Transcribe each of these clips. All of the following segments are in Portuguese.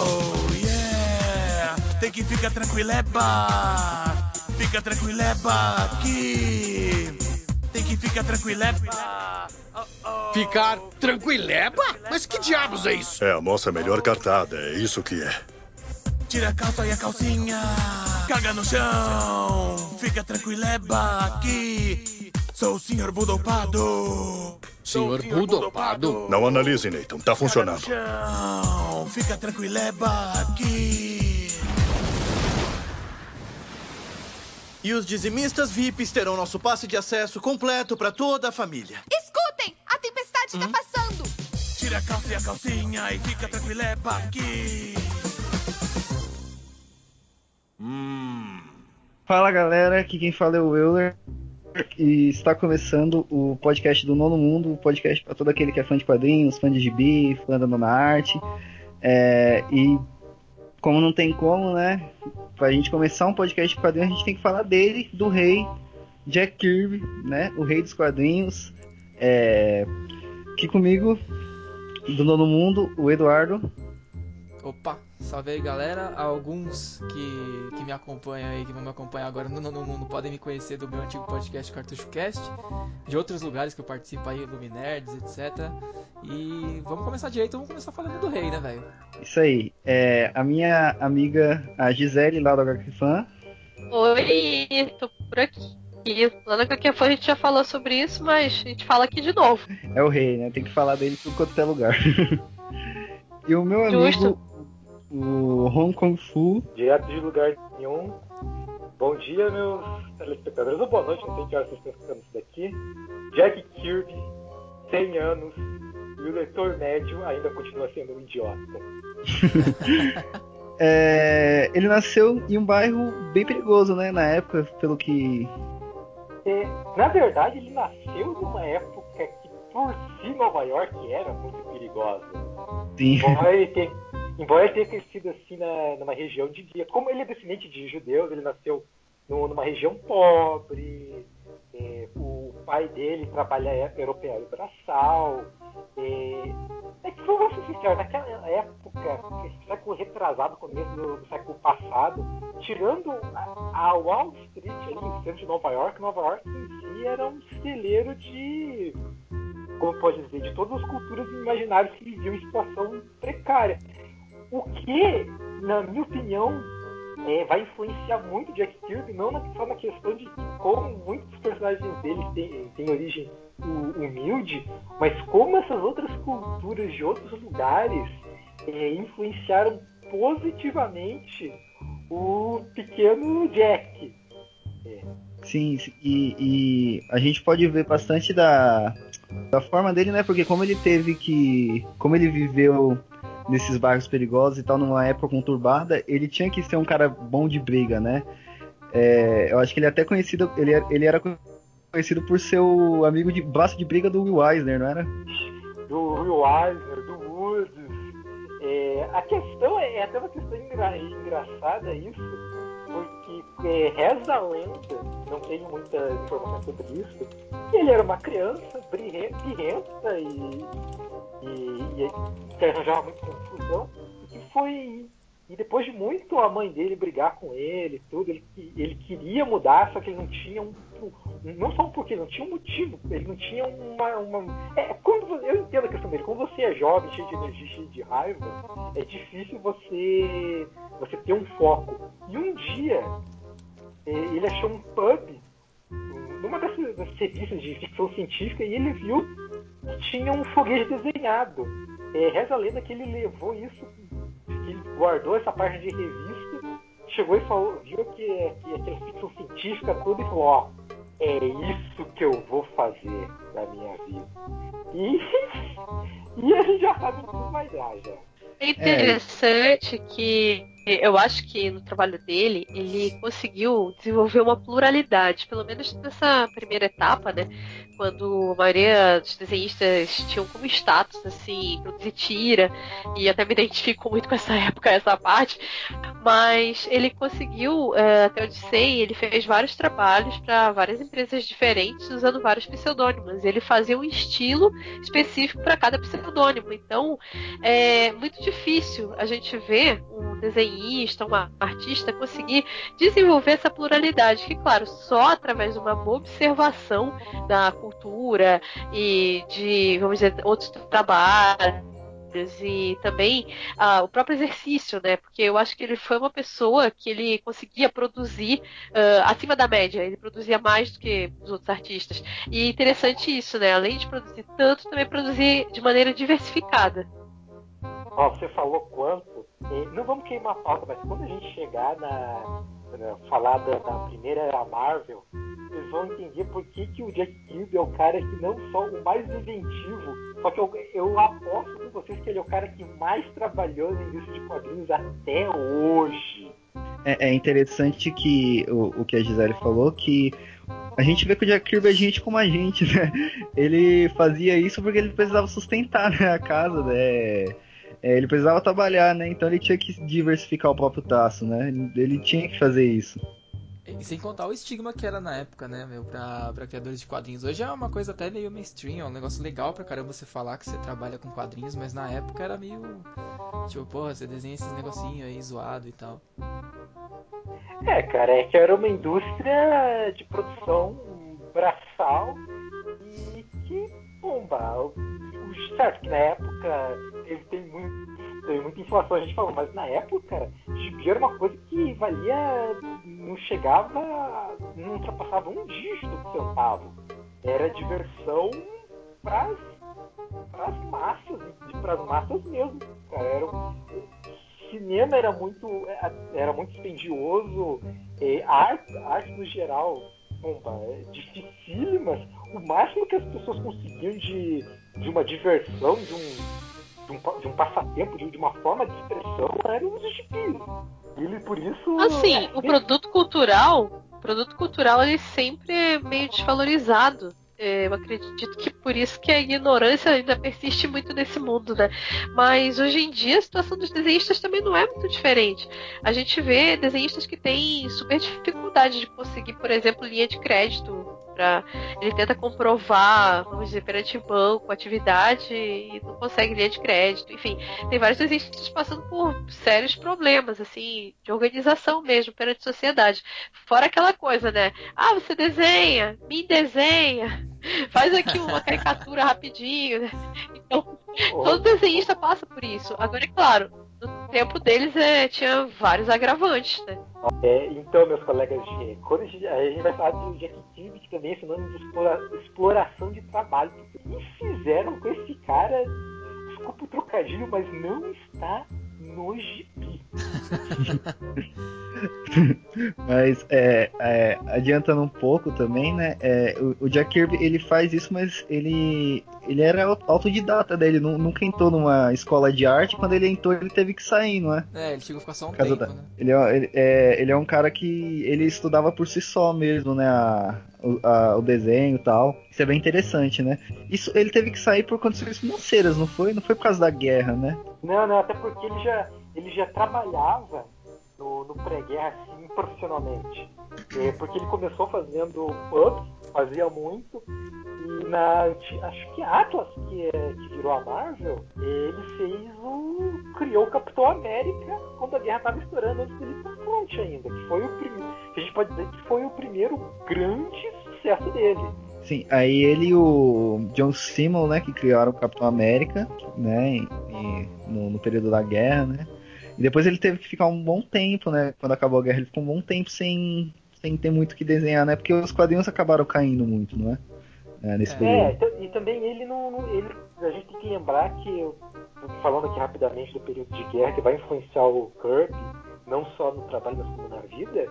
Oh yeah! Tem que ficar tranquileba! Fica tranquileba aqui! Tem que ficar tranquileba! Oh, oh. Ficar tranquileba? Mas que diabos é isso? É a nossa melhor cartada, é isso que é. Tira a calça e a calcinha, caga no chão, fica tranquileba aqui. Sou o senhor Budopado. Senhor Budopado? Não analise, Nathan, tá funcionando. Chão, fica tranquileba aqui. E os dizimistas VIPs terão nosso passe de acesso completo para toda a família. Escutem! A tempestade está passando! Tira a calça e a calcinha e fica tranquileba aqui. Fala galera, aqui quem fala é o Euler e está começando o podcast do Nono Mundo, o podcast para todo aquele que é fã de quadrinhos, fã de gibi, fã da nona arte. É, e como não tem como, né? Pra gente começar um podcast de quadrinhos, a gente tem que falar dele, do rei Jack Kirby, né? O rei dos quadrinhos. É, aqui comigo, do Nono Mundo, o Eduardo. Opa, salve aí galera. Alguns que, que me acompanham aí, que vão me acompanhar agora no Nono Mundo, podem me conhecer do meu antigo podcast Cartucho Cast, de outros lugares que eu participo aí, Luminerds, etc. E vamos começar direito, vamos começar falando do rei, né, velho? Isso aí. É, a minha amiga, a Gisele, lá do HQ Fan. Oi, tô por aqui. Lá na HQ Fan a gente já falou sobre isso, mas a gente fala aqui de novo. É o rei, né? Tem que falar dele por quanto é lugar. e o meu amigo, Justo. O Hong Kong Fu. direto de lugar nenhum. Bom dia, meus telespectadores, ou boa noite, não sei que horas vocês estão escutando isso daqui. Jack Kirby, 100 anos, e o leitor médio ainda continua sendo um idiota. É, ele nasceu em um bairro bem perigoso, né? Na época, pelo que. É, na verdade, ele nasceu numa época que, por si, Nova York era muito perigosa. Sim. Embora ele tenha, embora ele tenha crescido assim na, numa região de guia. Como ele é descendente de judeus, ele nasceu numa região pobre. é, o pai dele trabalha europeano braçal. É, é que vamos ser sinceros, naquela época, século retrasado, começo do, do século passado, tirando a, a Wall Street ali, no centro de Nova York, Nova York em si era um celeiro de como pode dizer, de todas as culturas imaginárias que viviam em situação precária. O que, na minha opinião, é, vai influenciar muito Jack Kirby, não só na questão de como muitos personagens dele têm, têm origem hu- humilde, mas como essas outras culturas de outros lugares é, influenciaram positivamente o pequeno Jack. Sim, sim, e, e a gente pode ver bastante da, da forma dele, né? Porque como ele teve que. Como ele viveu nesses bairros perigosos e tal, numa época conturbada, ele tinha que ser um cara bom de briga, né? É, eu acho que ele é até conhecido. Ele, é- ele era conhecido por ser o amigo de braço de briga do Will Eisner, não era? do Will Eisner, do Woods. É, a questão é, é até uma questão engra- engraçada isso, porque é, reza a lenda, não tenho muita informação sobre isso, que ele era uma criança birre- birrenta e, e, e que arranjava muita confusão, e que foi. E depois de muito a mãe dele brigar com ele tudo, ele, ele queria mudar, só que ele não tinha um. Não só um porquê, não tinha um motivo, ele não tinha uma. uma é, quando eu entendo a questão dele, quando você é jovem, cheio de energia, cheio de raiva, é difícil você, você ter um foco. E um dia, é, ele achou um pub numa dessas, dessas revistas de ficção científica e ele viu tinha um foguete desenhado. É, reza a lenda que ele levou isso, que ele guardou essa página de revista, chegou e falou, viu que, que aquela ficção científica toda e falou, ó, é isso que eu vou fazer na minha vida. E, e a gente já sabe tudo mais lá já. É interessante que eu acho que no trabalho dele ele conseguiu desenvolver uma pluralidade, pelo menos nessa primeira etapa, né? Quando a maioria dos desenhistas tinham como status assim produzir tira e até me identifico muito com essa época, essa parte. Mas ele conseguiu, é, até onde sei, ele fez vários trabalhos para várias empresas diferentes usando vários pseudônimos. Ele fazia um estilo específico para cada pseudônimo. Então é muito difícil a gente ver um desenhista, um artista conseguir desenvolver essa pluralidade, que claro, só através de uma observação da cultura e de, vamos dizer, outros trabalhos e também ah, o próprio exercício, né? Porque eu acho que ele foi uma pessoa que ele conseguia produzir uh, acima da média, ele produzia mais do que os outros artistas. E interessante isso, né? Além de produzir tanto, também produzir de maneira diversificada. Ó, você falou quanto. Não vamos queimar a pauta, mas quando a gente chegar na, na falar da, primeira era Marvel, vocês vão entender por que, que o Jack Kirby é o cara que não só o mais inventivo, só que eu, eu aposto com vocês que ele é o cara que mais trabalhou na indústria de quadrinhos até hoje. É, é interessante que o, o que a Gisele falou, que a gente vê que o Jack Kirby é gente como a gente, né? Ele fazia isso porque ele precisava sustentar né, a casa, né? É, ele precisava trabalhar, né? Então ele tinha que diversificar o próprio taço, né? Ele tinha que fazer isso. E sem contar o estigma que era na época, né, meu, pra, pra criadores de quadrinhos. Hoje é uma coisa até meio mainstream, é um negócio legal pra caramba você falar que você trabalha com quadrinhos, mas na época era meio. Tipo, porra, você desenha esses negocinhos aí zoado e tal. É, cara, é que era uma indústria de produção braçal e que, bomba, certo que na época ele tem muito teve muita inflação, a gente falou, mas na época, gibi era uma coisa que valia, não chegava, não ultrapassava um dígito de centavo. Era diversão para as massas, para as massas mesmo. Cara. Era, cinema era muito, era muito dispendioso, é, arte, arte no geral, bomba, é dificílimas. O máximo que as pessoas conseguiam de, de uma diversão, de um de um, de um passatempo, de, uma forma de expressão, era um gibis. Ele, por isso. Assim, é, o produto cultural, o produto cultural, ele sempre é meio desvalorizado. É, eu acredito que por isso que a ignorância ainda persiste muito nesse mundo, né? Mas hoje em dia a situação dos desenhistas também não é muito diferente. A gente vê desenhistas que têm super dificuldade de conseguir, por exemplo, linha de crédito para ele tenta comprovar, vamos dizer, perante banco, atividade e não consegue linha de crédito. Enfim, tem vários desenhistas passando por sérios problemas, assim, de organização mesmo perante a sociedade. Fora aquela coisa, né? Ah, você desenha, me desenha, faz aqui uma caricatura rapidinho. Né? Então, todo desenhista passa por isso. Agora, é claro, no tempo deles é, tinha vários agravantes, né? É, então, meus colegas, quando a gente, a gente vai falar Jack Kirby, que também é sinônimo de explora, exploração de trabalho. O que fizeram com esse cara? Desculpa o trocadilho, mas não está no gibi. mas é, é, adiantando um pouco também, né? É, o, o, Jack Kirby ele faz isso, mas ele ele era autodidata dele, né? nunca entrou numa escola de arte. Quando ele entrou, ele teve que sair, não é? É, ele chegou a ficar só um tempo, da... né? Ele é, ele, é, ele é um cara que ele estudava por si só mesmo, né? A, a, o desenho e tal. Isso é bem interessante, né? Isso ele teve que sair por condições financeiras, não foi? Não foi por causa da guerra, né? Não, não, até porque ele já, ele já trabalhava no, no pré-guerra assim, profissionalmente. É, porque ele começou fazendo pub, fazia muito, e na. Acho que Atlas, que, é, que virou a Marvel, ele fez o. criou o Capitão América quando a guerra estava estourando antes dele ir pra frente ainda. Que foi o primeiro. A gente pode dizer que foi o primeiro grande sucesso dele. Sim, aí ele e o John Simon, né, que criaram o Capitão América, né, e, no, no período da guerra, né, e depois ele teve que ficar um bom tempo, né? Quando acabou a guerra, ele ficou um bom tempo sem, sem ter muito que desenhar, né? Porque os quadrinhos acabaram caindo muito, não é? é nesse é, período. É, e também ele não. não ele, a gente tem que lembrar que, falando aqui rapidamente do período de guerra, que vai influenciar o Kirby, não só no trabalho, mas como na vida,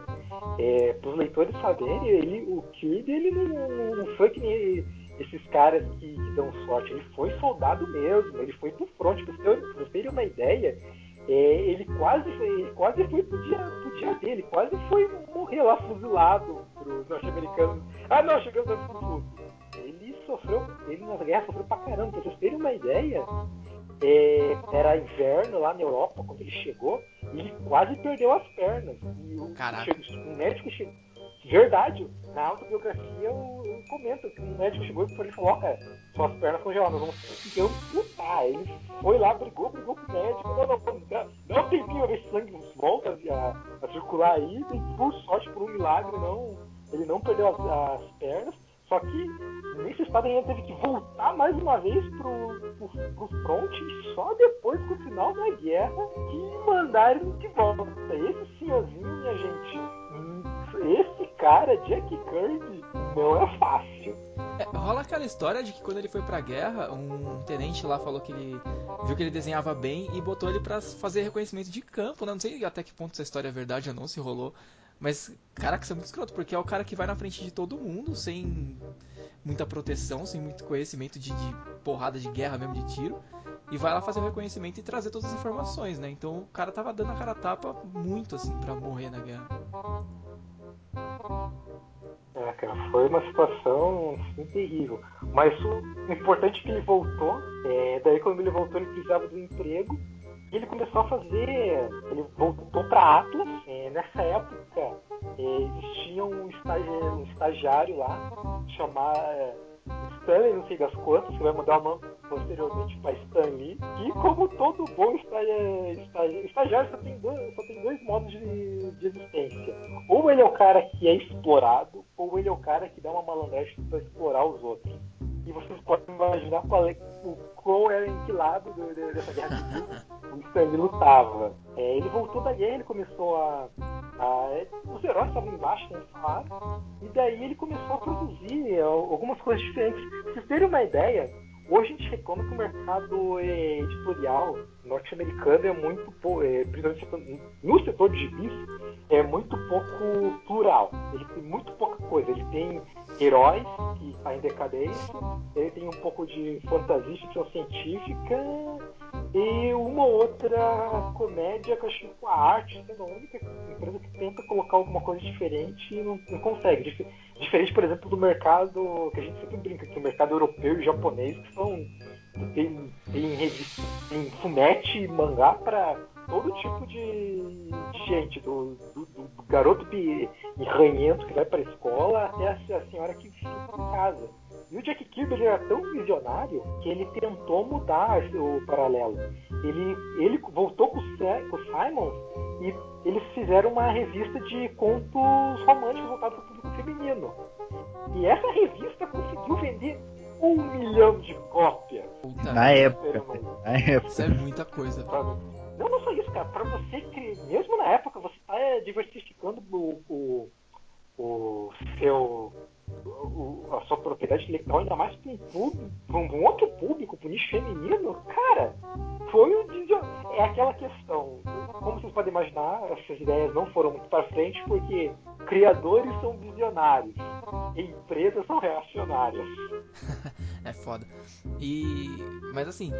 é, para os leitores saberem, ele, o Kirby ele não, não foi que nem esses caras que, que, dão sorte, ele foi soldado mesmo, ele foi pro front. Pra vocês terem uma ideia, é, ele quase foi, ele quase foi pro dia, pro dia dele, quase foi morrer lá fuzilado pros norte-americanos. Ah não, chegamos antes do sul. Ele sofreu, ele na guerra sofreu pra caramba, pra vocês terem uma ideia. É, era inverno lá na Europa quando ele chegou e ele quase perdeu as pernas. E o, Caraca. o médico chegou. Verdade, na autobiografia eu, eu comento que o médico chegou e ele falou, ó, cara, suas pernas congeladas, vamos ter que amputar. Ele foi lá, brigou, brigou com o médico, não, não, não, um tempinho ver se o sangue volta a, a circular aí, e por sorte, por um milagre, não, ele não perdeu as, as pernas, só que nesse estado ele teve que voltar mais uma vez pro, pro, pro front e só depois, no final da guerra, que mandaram de volta. Esse senhorzinho, minha gente, esse cara, Jack Kirby, não é fácil. É, rola aquela história de que quando ele foi pra guerra, um tenente lá falou que ele viu que ele desenhava bem e botou ele pra fazer reconhecimento de campo, né? Não sei até que ponto essa história é verdade ou não, se rolou. Mas, caraca, isso é muito escroto, porque é o cara que vai na frente de todo mundo, sem muita proteção, sem muito conhecimento de, de porrada de guerra mesmo, de tiro, e vai lá fazer o reconhecimento e trazer todas as informações, né? Então o cara tava dando a cara tapa muito, assim, pra morrer na guerra. É, cara, foi uma situação assim, terrível. Mas o importante é que ele voltou. É, daí quando ele voltou ele precisava do emprego. E ele começou a fazer. Ele voltou para Atlas. É, nessa época é, existia um, estagi um estagiário lá, chamado Stanley, não sei das quantas, que vai mudar o nome posteriormente para Stanley. E como todo bom estagi estagiário, só tem, dois, só tem dois modos de, de existência. Ou ele é o cara que é explorado, ou ele é o cara que dá uma malandragem para explorar os outros. E vocês podem imaginar qual é, o qual era em que lado do, dessa guerra civil o Stanley lutava. É, ele voltou da guerra, ele começou a. a os heróis estavam embaixo, falaram, e daí ele começou a produzir algumas coisas diferentes. Pra vocês terem uma ideia, hoje a gente reclama que o mercado é, editorial norte-americano é muito é, principalmente no setor de gibis, é muito pouco plural. Ele tem muito pouca coisa. Ele tem heróis que está em decadência, ele tem um pouco de fantasia, ficção científica e uma outra comédia que eu acho que a arte sendo a única empresa que tenta colocar alguma coisa diferente e não, não consegue. Dif diferente, por exemplo, do mercado que a gente sempre brinca, que o mercado europeu e japonês, que são tem, tem, revista, tem fumete e mangá para todo tipo de, de gente, do, do, do garoto ranhento que vai para a escola até a, a, senhora que fica em casa. E o Jack Kirby ele era tão visionário que ele tentou mudar o paralelo. Ele, ele voltou com o, com o Simon e eles fizeram uma revista de contos românticos voltados para o público feminino. E essa revista conseguiu vender um milhão de cópias. Puta na época. Na época. Isso é muita coisa. Não, não só isso, cara. Pra você que, mesmo na época, você tá diversificando o, o, o seu. A sua propriedade intelectual ainda mais para um público, para um outro público, para um nicho feminino, cara, foi um é aquela questão. Como vocês podem imaginar, essas ideias não foram muito para frente porque criadores são visionários, empresas são reacionárias. é foda. E mas assim,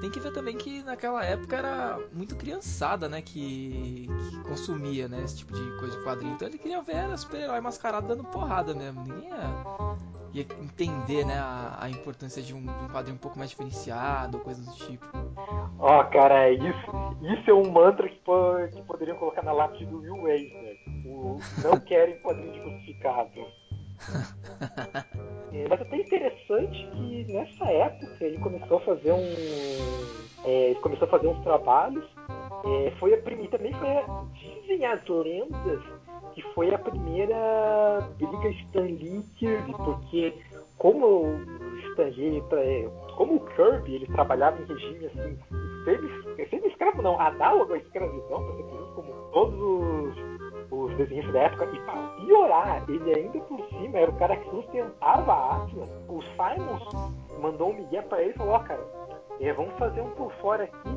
tem que ver também que naquela época era muito criançada, né, que, que consumia, né, esse tipo de coisa de quadrinho. Então ele queria ver era super-herói mascarado dando porrada mesmo. Ninguém ia, ia entender, né, a, a importância de um, de um, quadrinho um pouco mais diferenciado, coisas do tipo. Ó, oh, cara, isso, isso é um mantra que, que poderiam colocar na lápide do Will Eisner. O não querem quadrinho diversificado. É, mas até interessante que nessa época ele começou a fazer um. É, ele começou a fazer uns trabalhos. É, foi a primeira. Também foi a, dizem as lendas que foi a primeira briga Stan Lee Kirby, porque como o Stan Lee, é, como o Kirby, ele trabalhava em regime assim, semi, semi-escravo não, análogo à escravidão, como todos os os desenhistas da época, e para piorar, ele ainda por cima era o cara que sustentava a Atlas. O Simons mandou um migué para ele e falou: Ó, oh, cara, é, vamos fazer um por fora aqui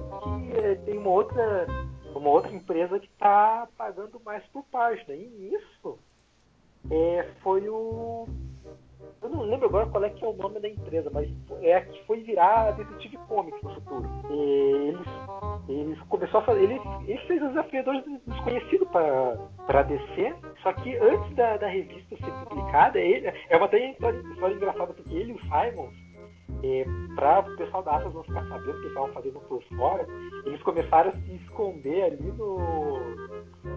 que é, tem uma outra, uma outra empresa que está pagando mais por página. E nisso é, foi o. Eu não lembro agora qual é que é o nome da empresa, mas é a que foi virar a Detective Comics no futuro. E eles, eles começou a fazer. Ele, ele fez os desafiadores desconhecidos para DC, só que antes da, da revista ser publicada, ele, é uma história, história engraçada porque ele e o Simon é, para o pessoal da Atlas não ficar sabendo o que estavam fazendo por fora, eles começaram a se esconder ali no,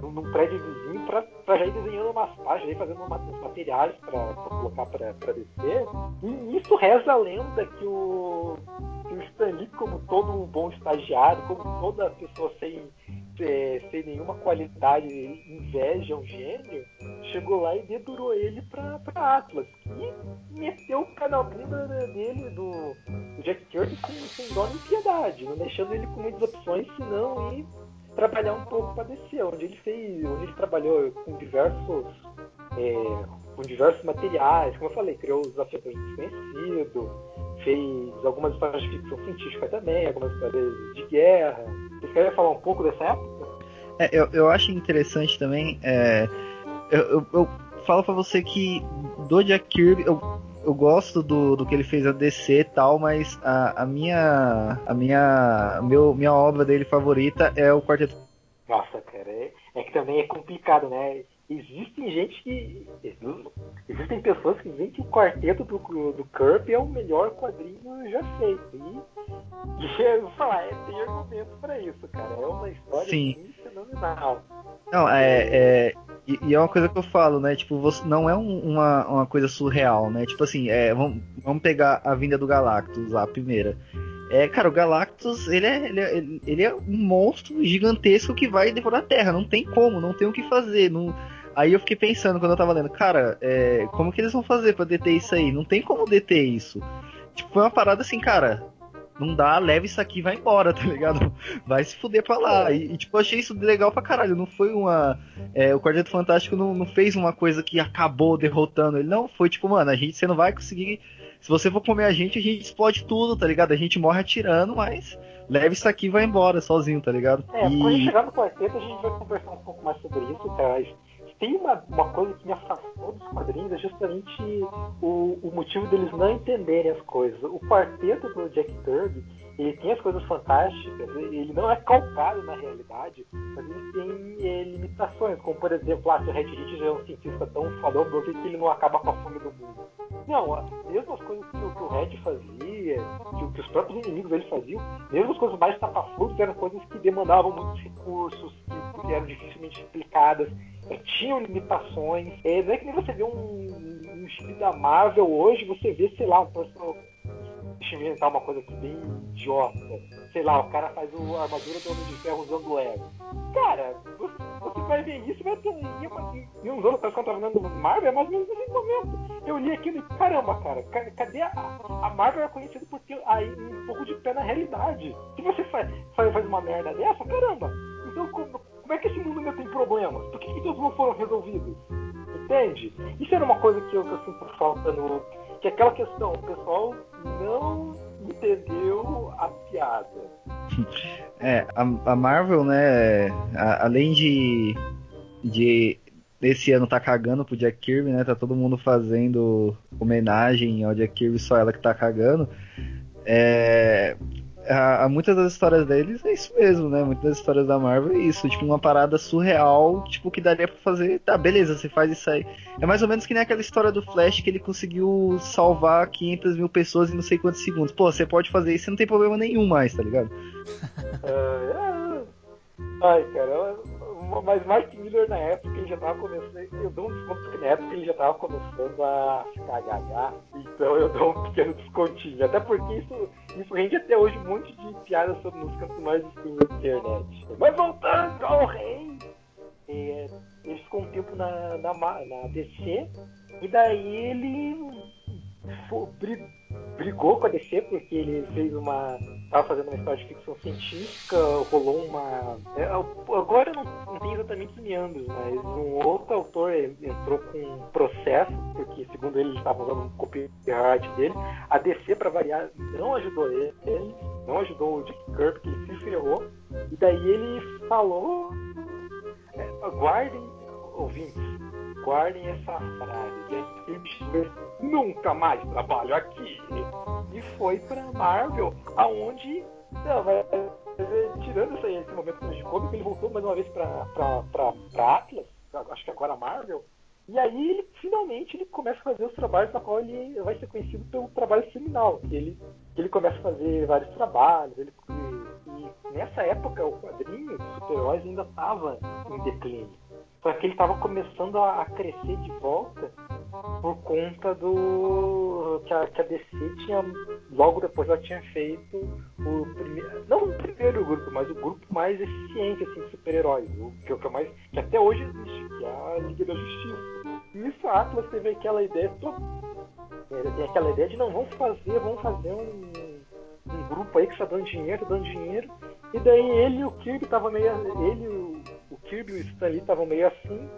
no num prédio vizinho para já ir desenhando umas páginas, ir fazendo uns materiais para colocar para descer. E isso reza a lenda que o, que o Stan Lee, como todo um bom estagiário, como toda pessoa sem é, sem nenhuma qualidade, inveja, um gênio, chegou lá e dedurou ele pra, pra Atlas. E meteu o na bunda dele, do, Jack Kirby, sem, sem dó nem piedade, não deixando ele com muitas opções, senão ir trabalhar um pouco para descer, onde ele fez, onde ele trabalhou com diversos. É, com diversos materiais, como eu falei, criou os desafiadores desconhecidos, fez algumas histórias de ficção científica também, algumas histórias de guerra, vocês querem falar um pouco dessa época? É, eu, eu acho interessante também. É, eu, eu, eu, falo para você que do Jack Kirby eu, eu gosto do, do que ele fez a DC e tal, mas a, a minha a minha meu, minha obra dele favorita é o Quarteto. Nossa, cara, é, é que também é complicado, né? Existem gente que. Existem pessoas que dizem que o quarteto do, do Kirby é o melhor quadrinho já feito. E, e eu vou falar, é, tem argumento para isso, cara. É uma história Sim. fenomenal. Não, é, é e, e, é uma coisa que eu falo, né? Tipo, você, não é um, uma, uma coisa surreal, né? Tipo assim, é, vamos, vamos pegar a vinda do Galactus, a primeira. É, cara, o Galactus, ele é, ele, é, ele é um monstro gigantesco que vai devorar a Terra. Não tem como, não tem o que fazer. Não, Aí eu fiquei pensando quando eu tava lendo, cara, é, como que eles vão fazer para deter isso aí? Não tem como deter isso. Tipo, foi uma parada assim, cara. Não dá, leva isso aqui e vai embora, tá ligado? Vai se fuder pra lá. E, e tipo, eu achei isso legal pra caralho. Não foi uma. É, o Quarteto Fantástico não, não fez uma coisa que acabou derrotando ele. Não, foi tipo, mano, a gente, você não vai conseguir. Se você for comer a gente, a gente explode tudo, tá ligado? A gente morre atirando, mas leva isso aqui e vai embora sozinho, tá ligado? É, e... quando chegar no quarteto a gente vai conversar um pouco mais sobre isso, tá? Tem uma, uma coisa que me afastou dos quadrinhos, é justamente o, o motivo deles não entenderem as coisas. O quarteto do Jack Kirby, ele tem as coisas fantásticas, ele não é calcado na realidade, mas ele tem é, limitações, como por exemplo, ah, se o Red Hit já é um cientista tão fodão, por que ele não acaba com a fome do mundo? Não, mesmo as coisas que, que o Red fazia, que, que, os próprios inimigos dele faziam, mesmo as coisas mais tapaflutas eram coisas que demandavam muitos recursos, que, que eram dificilmente explicadas tinham limitações. É, não é que nem você vê um, um filme da Marvel hoje, você vê, sei lá, um personagem. Deixa eu inventar uma coisa aqui bem idiota. Sei lá, o cara faz o, a armadura do Homem de Ferro usando Lego. Cara, você, você vai ver isso, vai ter. E uns anos quando tava vendo Marvel, é mais ou menos nesse momento. Eu li aquilo e, caramba, cara, cadê a. A Marvel é conhecida por ter aí um pouco de pé na realidade. Se você faz, faz uma merda dessa, caramba. Então, como, como é que esse mundo ainda tem problemas? Por que, que todos não foram resolvidos? Entende? Isso era uma coisa que eu, que eu sinto falta no. Que aquela questão, o pessoal não entendeu a piada. É, a, a Marvel, né, a, além de, de esse ano tá cagando pro Jack Kirby, né? Tá todo mundo fazendo homenagem ao Jack Kirby, só ela que tá cagando. É, a, a, muitas das histórias deles é isso mesmo, né? Muitas das histórias da Marvel é isso, tipo, uma parada surreal, tipo, que daria pra fazer, tá, beleza, você faz isso aí. É mais ou menos que nem aquela história do Flash que ele conseguiu salvar 500 mil pessoas em não sei quantos segundos. Pô, você pode fazer isso e não tem problema nenhum mais, tá ligado? É. Ai, cara, mas Mark Miller na época ele já tava começando. Eu dou um desconto porque na época ele já tava começando a ficar gaga. Então eu dou um pequeno descontinho. Até porque isso, isso rende até hoje um monte de piadas sobre música cantos mais escuros da internet. Mas voltando ao rei, é, ele ficou um tempo na, na, na DC e daí ele brigou com a DC porque ele fez uma. estava fazendo uma história de ficção científica, rolou uma. É, agora não, não tem exatamente os meandros, mas um outro autor entrou com um processo, porque segundo ele ele estava usando um copyright dele. A DC, para variar, não ajudou ele, não ajudou o Dick Kirby, que ele se ferrou. E daí ele falou. É, guardem, ouvintes, guardem essa frase. Jack nunca mais trabalho aqui. E foi pra Marvel, aonde. Não, aproveitando esse, esse momento de cômico, ele voltou mais uma vez pra, pra, pra, pra Atlas, acho que agora Marvel, e aí ele finalmente ele começa a fazer os trabalhos na qual ele vai ser conhecido pelo trabalho seminal. Que ele, ele começa a fazer vários trabalhos. Ele, e, e nessa época o quadrinho dos super-heróis ainda estava em declínio. Só que ele estava começando a, crescer de volta por conta do que a, que a, DC tinha logo depois ela tinha feito o primeiro não o primeiro grupo mas o grupo mais eficiente assim de super-heróis que, que, é mais, que até hoje existe que é a Liga da Justiça isso a Atlas teve aquela ideia toda. Ele tem aquela ideia de não, vamos fazer, vamos fazer um, um grupo aí que está dando dinheiro, dando dinheiro. E daí ele e o Kirby estavam meio. Ele o, o Kirby e o Stanley estavam meio assim.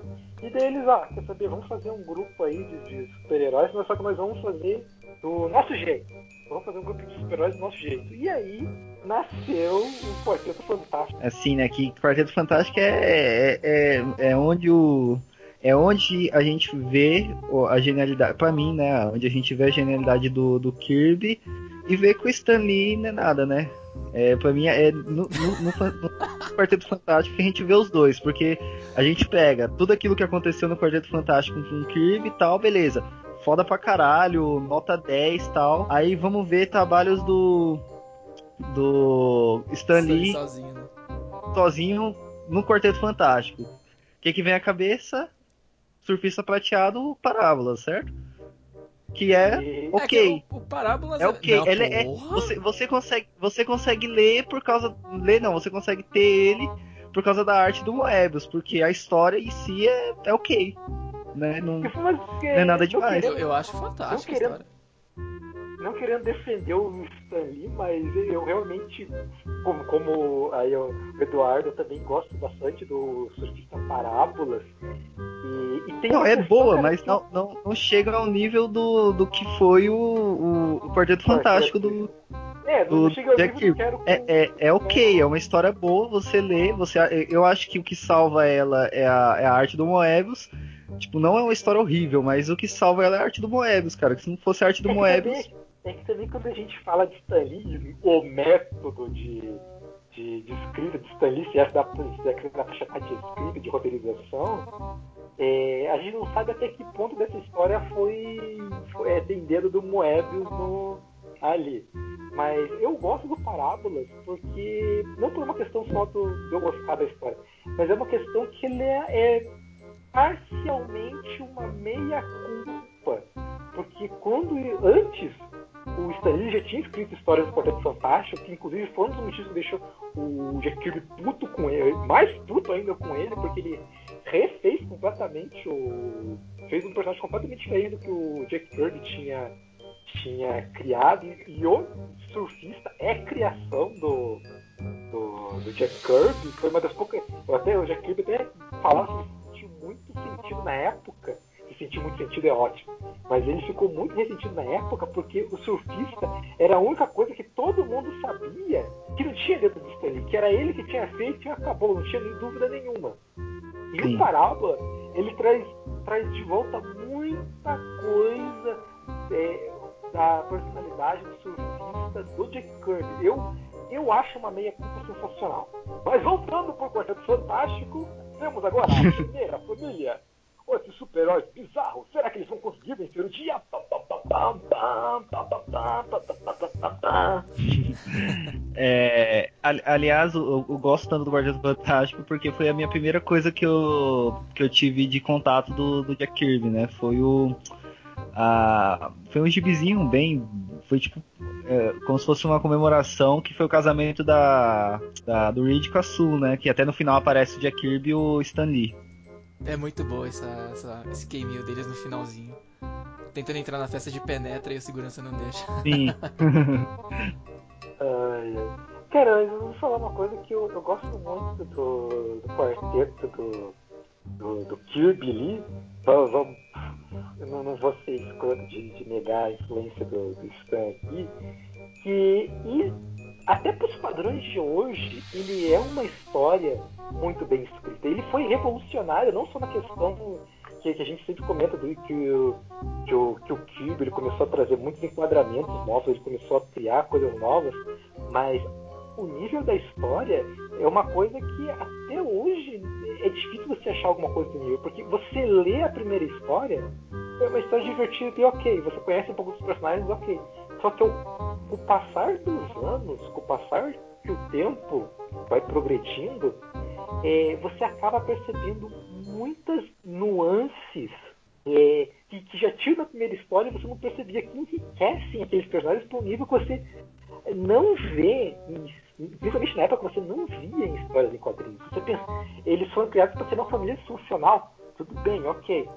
E daí eles, ah, quer saber, vamos fazer um grupo aí de, de super-heróis, mas só que nós vamos fazer do nosso jeito. Vamos fazer um grupo de super-heróis do nosso jeito. E aí nasceu o Quarteto Fantástico. Assim, né? Que Quarteto Fantástico é, é, é, é onde o é onde a gente vê a genialidade, para mim, né, onde a gente vê a genialidade do, do Kirby e vê que o Stan Lee não é nada, né? É, pra mim é no, no, no, no, Quarteto Fantástico que a gente vê os dois, porque a gente pega tudo aquilo que aconteceu no Quarteto Fantástico com o Kirby e tal, beleza. Foda pra caralho, nota 10 e tal. Aí vamos ver trabalhos do. do Stan Lee sozinho, né? sozinho no Quarteto Fantástico. O que, que vem à cabeça? surfista prateado parábola, certo? Que é ok. É que o, o Parábolas é ok. Não, ele é, você, você, consegue, você consegue ler por causa. Ler não, você consegue ter ele por causa da arte do Moebius, porque a história em si é, é ok. Né? Não, não é nada demais. Eu, eu acho fantástico a história não querendo defender o Stan Lee, mas eu realmente, como, como aí o Eduardo, eu também gosto bastante do Surfista Parábolas. E, e não, é boa, mas que... não, não, não chega ao nível do, do que foi o, o, o Quarteto Fantástico do. É, não do Jack nível quero é, é, é ok, é uma história boa, você lê, você, eu acho que o que salva ela é a, é a arte do Moebius. Tipo, não é uma história horrível, mas o que salva ela é a arte do Moebius, cara. Que se não fosse a arte do é Moebius é que também quando a gente fala de Stanley, o método de, de, de escrita de Stanley, se é é dá pra chamar de escrita, de roteirização, é, a gente não sabe até que ponto dessa história foi, foi é, tem dedo do Moebius no, ali. Mas eu gosto do Parábolas porque, não por uma questão só do, de eu gostar da história, mas é uma questão que ele é, é parcialmente uma meia culpa. Porque quando antes o Stan Lee já tinha escrito histórias do Quarteto Fantástico, que inclusive foi um dos motivos que deixou o Jack Kirby puto com ele, mais puto ainda com ele, porque ele refez completamente o. fez um personagem completamente diferente do que o Jack Kirby tinha, tinha criado, e, o surfista é criação do, do, do, Jack Kirby, foi uma das poucas. Até o Jack Kirby até falava que sentiu muito sentido na época sentir muito sentido é ótimo. Mas ele ficou muito ressentido na época porque o surfista era a única coisa que todo mundo sabia que não tinha dentro do Stanley, que era ele que tinha feito e acabou, não tinha nem dúvida nenhuma. E Sim. o Parábola, ele traz, traz de volta muita coisa é, da personalidade do surfista do Jack Kirby. Eu, eu acho uma meia culpa sensacional. Mas voltando para o Quarteto Fantástico, temos agora a primeira família Pô, esses super-heróis bizarros, será que eles vão conseguir vencer o dia? É, aliás, eu, eu, gosto tanto do Guardiões Fantástico porque foi a minha primeira coisa que eu, que eu tive de contato do, do Jack Kirby, né? Foi o. A, foi um gibizinho bem. Foi tipo. É, como se fosse uma comemoração que foi o casamento da, da do Reed com a Sue, né? Que até no final aparece o Jack Kirby e o Stan Lee. É muito boa essa, essa, esse cameo deles no finalzinho. Tentando entrar na festa de penetra e a segurança não deixa. Sim. ai, Cara, eu vou falar uma coisa que eu, eu gosto muito do, do quarteto do, do, do Kirby Lee. Vamos, eu não, não vou ser escroto de, de negar a influência do, do Stan aqui. Que, e até para os padrões de hoje, ele é uma história muito bem escrita. Ele foi revolucionário, não só na questão que, que a gente sempre comenta do que, o, que, o, que o Kirby ele começou a trazer muitos enquadramentos novos, ele começou a criar coisas novas, mas o nível da história é uma coisa que até hoje é difícil você achar alguma coisa do nível, porque você lê a primeira história, é uma história divertida e ok, você conhece um pouco dos personagens, ok. Só que o, o passar dos anos, com o passar que o tempo vai progredindo, é, você acaba percebendo muitas nuances é, que, que, já tinha na primeira história e você não percebia que enriquecem aqueles personagens para um nível que você não vê, principalmente na época você não via em histórias em quadrinhos. Você pensa, eles foram criados para ser uma família funcional. Tudo bem, ok.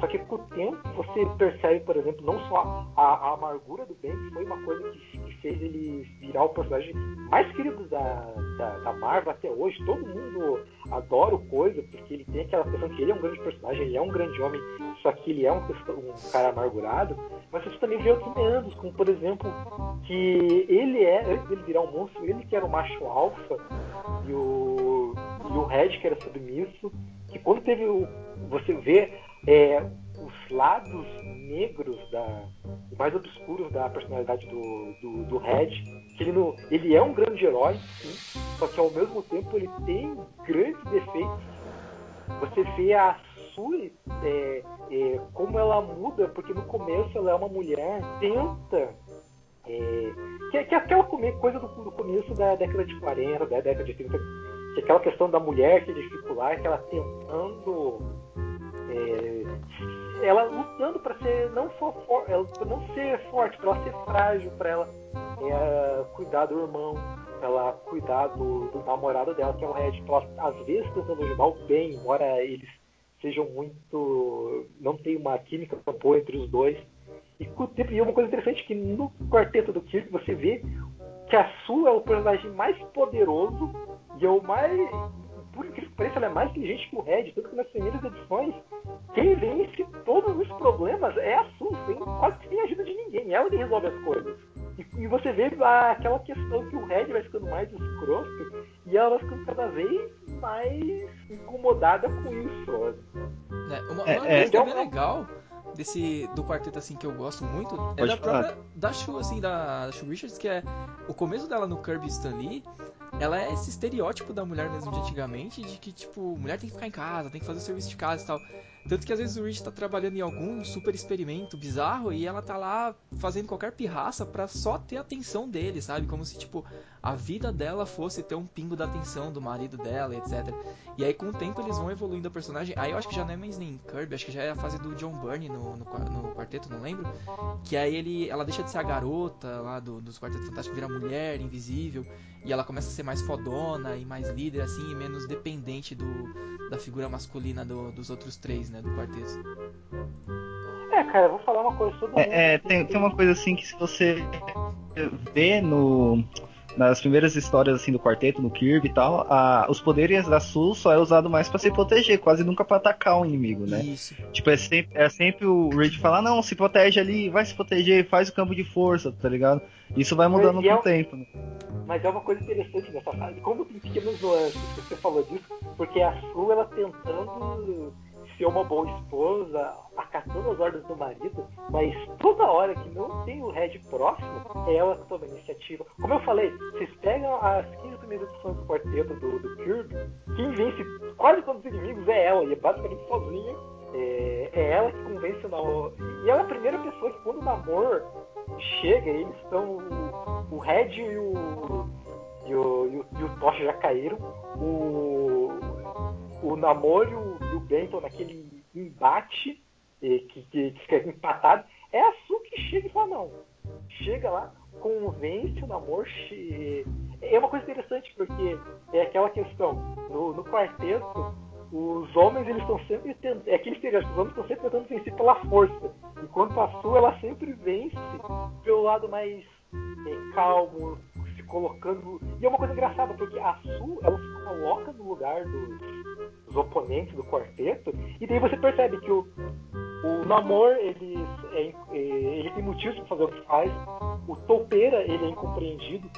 Só que com o tempo você percebe, por exemplo, não só a, a amargura do Ben, que foi uma coisa que, que, fez ele virar o personagem mais querido da, da, da, Marvel até hoje. Todo mundo adora o Coisa, porque ele tem aquela questão que ele é um grande personagem, ele é um grande homem, só que ele é um, um cara amargurado. Mas você também vê outros meandros, como por exemplo, que ele é, antes dele virar um monstro, ele que era o macho alfa e o, e o Red que era submisso, que quando teve o. Você vê é, os lados negros da mais obscuros da personalidade do, do, do Red que ele, não, ele é um grande herói sim, só que ao mesmo tempo ele tem grandes defeitos. Você vê a Sue é, é, como ela muda porque no começo ela é uma mulher tenta é, que, que é aquela coisa do, do, começo da década de 40 da década de 30 que é aquela questão da mulher que é dificular que ela tentando é, ela lutando para ser não só for, ela, não ser forte, para ela ser frágil, para ela é, cuidar do irmão, para ela cuidar do, do, namorado dela, que é o Red, pra ela, às vezes tentando ajudar o bem, embora eles sejam muito. não tem uma química boa entre os dois. E e uma coisa interessante que no quarteto do Kirk você vê que a Sue é o personagem mais poderoso e é o mais por incrível que pareça, ela é mais inteligente que o Red, tanto que nas primeiras edições, quem vence todos os problemas é a Sue, sem, quase sem ajuda de ninguém, ela que resolve as coisas. E, e você vê aquela questão que o Red vai ficando mais escroto e ela vai ficando cada vez mais incomodada com isso. É, uma, uma é, coisa é, bem legal desse do quarteto assim que eu gosto muito é da própria da Shu assim da Shu Richards que é o começo dela no Kirby Stan Lee ela é esse estereótipo da mulher mesmo de antigamente, de que, tipo, mulher tem que ficar em casa, tem que fazer o serviço de casa e tal. Tanto que às vezes o Rich tá trabalhando em algum super experimento bizarro e ela tá lá fazendo qualquer pirraça para só ter a atenção dele, sabe? Como se, tipo, a vida dela fosse ter um pingo da atenção do marido dela, etc. E aí com o tempo eles vão evoluindo a personagem. Aí eu acho que já não é mais nem Kirby, acho que já é a fase do John Byrne no, no, no quarteto, não lembro. Que aí ele, ela deixa de ser a garota lá do, dos Quartetos Fantásticos, vira mulher, invisível. E ela começa a ser mais fodona e mais líder, assim, e menos dependente do, da figura masculina do, dos outros três, né, do quarteto. É, cara, eu vou falar uma coisa sobre. É, é tem, tem uma coisa assim que se você vê no nas primeiras histórias assim do quarteto, no Kirby e tal, a, os poderes da Sul só é usado mais para se proteger, quase nunca para atacar um inimigo, né? Isso. Tipo, é sempre, é sempre o Reed falar, não, se protege ali, vai se proteger, faz o campo de força, tá ligado? Isso vai mudando com o é, tempo. Né? Mas é uma coisa interessante nessa fase, como tem pequenos nuances, você falou disso, porque a Sul, ela tentando ser uma boa esposa, acatando as ordens do marido, mas toda hora que não tem o Red próximo, é ela que toma a iniciativa. Como eu falei, vocês pegam as 15 primeiras edições do quarteto do, do Kirby, quem vence quase todos os inimigos é ela, e é basicamente sozinha. É, é ela que convence o Namor. E ela é a primeira pessoa que, quando o Namor chega, eles estão. O Red e o. E o, e o, e o Tocha já caíram. O, o Namor e o, e o Benton naquele embate que, que, que fica empatado, é a Su que chega e fala, não. Chega lá, convence o Namor. É uma coisa interessante, porque é aquela questão, no, no quarteto, os homens eles estão sempre tentando. É aquele estereótipo, os homens estão sempre tentando vencer pela força. Enquanto a Su ela sempre vence pelo lado mais é, calmo, se colocando. E é uma coisa engraçada, porque a Su ela se coloca no lugar dos, dos oponentes do quarteto, e daí você percebe que o, o Namor, ele, é, é, ele tem motivos para fazer o que faz. O Toupeira, ele é incompreendido.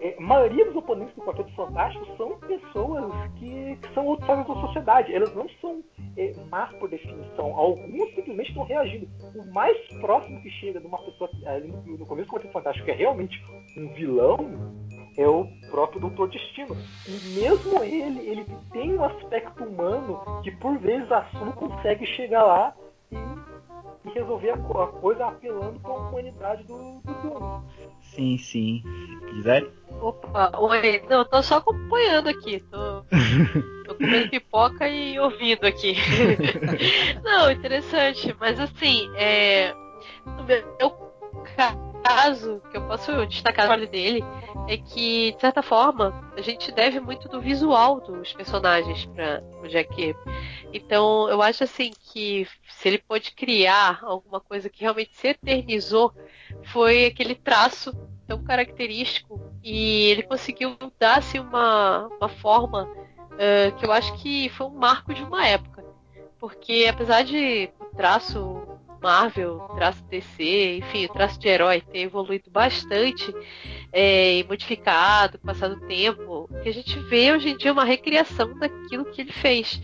É, a maioria dos oponentes do Quarteto Fantástico são pessoas que, que são outsiders da sociedade. Elas não são é, más por definição. Alguns simplesmente estão reagindo. O mais próximo que chega de uma pessoa ali no, no começo do Quarteto Fantástico, que é realmente um vilão, é o próprio Doutor Destino. E mesmo ele, ele tem um aspecto humano que por vezes a Sulu consegue chegar lá e, e resolver a, a, coisa apelando para a humanidade do, do Doom. Sim, sim. Gisele? Opa, oi. Não, tô só acompanhando aqui. Tô, tô comendo pipoca e ouvindo aqui. Não, interessante. Mas assim, é. No meu caso, que eu posso destacar o dele, é que, de certa forma, a gente deve muito do visual dos personagens para o Jack Kirby. Então, eu acho assim que se ele pôde criar alguma coisa que realmente se eternizou, foi aquele traço tão característico e ele conseguiu dar assim, uma, uma forma uh, que eu acho que foi um marco de uma época. Porque apesar de o traço Marvel, traço DC, enfim, o traço de herói ter evoluído bastante é, e modificado com o passar do tempo, o que a gente vê hoje em dia é uma recriação daquilo que ele fez.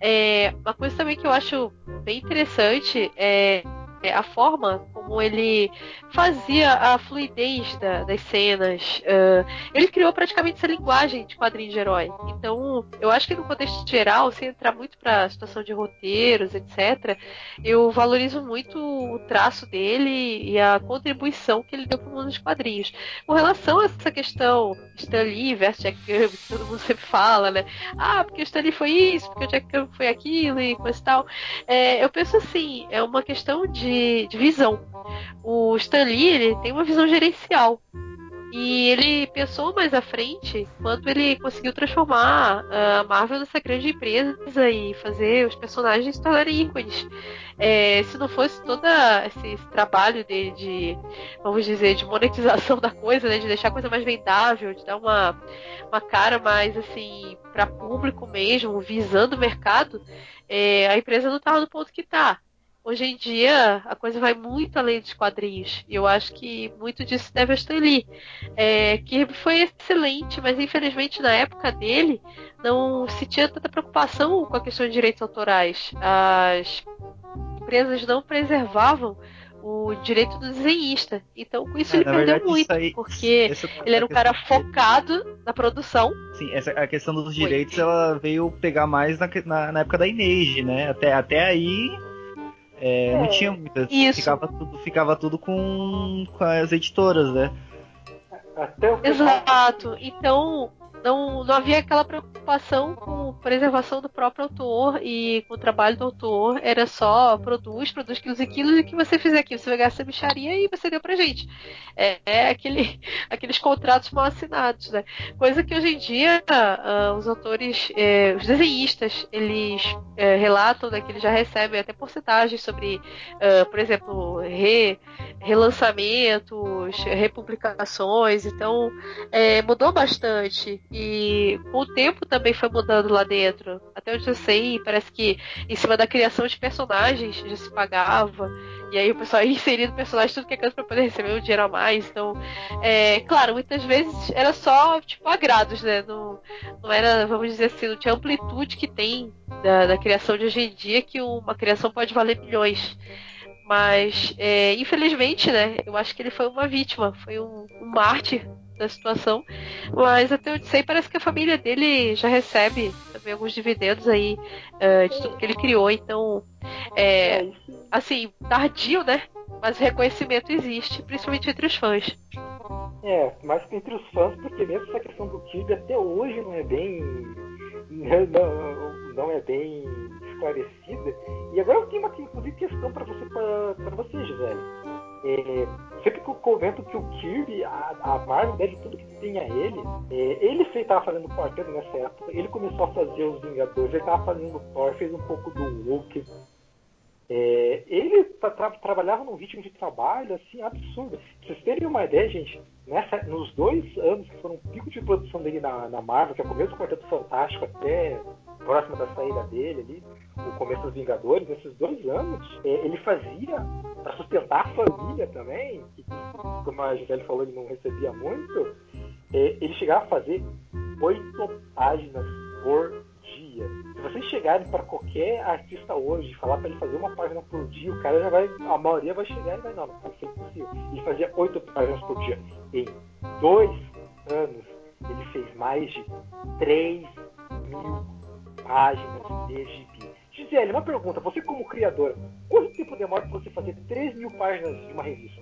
É, uma coisa também que eu acho bem interessante é, a forma como ele fazia a fluidez da, das cenas. Uh, ele criou praticamente essa linguagem de quadrinho de herói. Então, eu acho que no contexto geral, sem entrar muito para a situação de roteiros, etc., eu valorizo muito o traço dele e a contribuição que ele deu para o mundo dos quadrinhos. Com relação a essa questão Stan Lee versus Jack Kirby, que todo mundo sempre fala, né? Ah, porque o Stan Lee foi isso, porque o Jack Kirby foi aquilo e coisa e tal. É, eu penso assim, é uma questão de de, de visão. O Stan Lee ele tem uma visão gerencial. E ele pensou mais à frente quando ele conseguiu transformar a Marvel nessa grande empresa e fazer os personagens tornarem ícones. É, se não fosse todo esse, esse, trabalho dele de, vamos dizer, de monetização da coisa, né, de deixar a coisa mais vendável, de dar uma, uma cara mais assim para público mesmo, visando o mercado, é, a empresa não estava no ponto que está hoje em dia a coisa vai muito além dos quadrinhos. E eu acho que muito disso deve a Stan Lee. É, que foi excelente, mas infelizmente na época dele não se tinha tanta preocupação com a questão de direitos autorais. As empresas não preservavam o direito do desenhista. Então, com isso, é, ele perdeu verdade, muito, aí, porque ele era um cara focado na produção. Sim, essa, a questão dos direitos Foi. ela veio pegar mais na, na, na, época da Inês, né? Até, até aí é, é, não tinha muitas. Ficava tudo, ficava tudo com, com as editoras, né? Exato. Então, não, não havia aquela preocupação com preservação do próprio autor e com o trabalho do autor. Era só produz, produz quilos e quilos, e que você fizer aqui, você vai gastar bicharia e você deu pra gente. É, é aquele, aqueles contratos mal assinados, né? Coisa que hoje em dia uh, os autores, eh, os desenhistas, eles eh, relatam né, que eles já recebem até porcentagens sobre, uh, por exemplo, re, relançamentos, republicações. Então, é, mudou bastante. E com o tempo também foi mudando lá dentro. Até onde eu sei, parece que em cima da criação de personagens já se pagava. E aí o pessoal ia inserindo personagens tudo que é canto pra poder receber um dinheiro a mais. Então, é, claro, muitas vezes era só, tipo, agrados, né? Não, não era, vamos dizer assim, não tinha amplitude que tem da, da criação de hoje em dia, que uma criação pode valer milhões. Mas, é, infelizmente, né? Eu acho que ele foi uma vítima, foi um, um mártir da situação. Mas até onde sei, parece que a família dele já recebe também alguns dividendos aí uh, de tudo que ele criou. Então, é, assim, tardio, né? Mas reconhecimento existe, principalmente entre os fãs. É, mais que entre os fãs, porque mesmo essa questão do Kirby até hoje não é bem. Não, não é bem esclarecida. E agora eu tenho uma inclusive, questão para você, para você, Gisele. É, sempre que eu comento que o Kirby, a, a Marvel deve tudo que tem a ele, é, ele estava fazendo quarteto nessa época, ele começou a fazer os Vingadores, ele estava fazendo Thor, fez um pouco do Hulk. É, ele tra trabalhava num ritmo de trabalho assim absurdo. Pra vocês terem uma ideia, gente, nessa, nos dois anos que foram um pico de produção dele na, na Marvel, que é o começo do Quarteto Fantástico até próximo da saída dele ali, o começo dos Vingadores, nesses dois anos, é, ele fazia para sustentar a família também, que, como a Gisele falou, ele não recebia muito, é, ele chegava a fazer oito páginas por dia. Se vocês chegarem para qualquer artista hoje falar para ele fazer uma página por dia, o cara já vai, a maioria vai chegar e vai, não, não, isso é impossível. Ele fazia oito páginas por dia em dois anos ele fez mais de 3 mil páginas de gibi. Gisele, uma pergunta. Você como criadora, quanto tempo demora para você fazer 3 mil páginas de uma revista?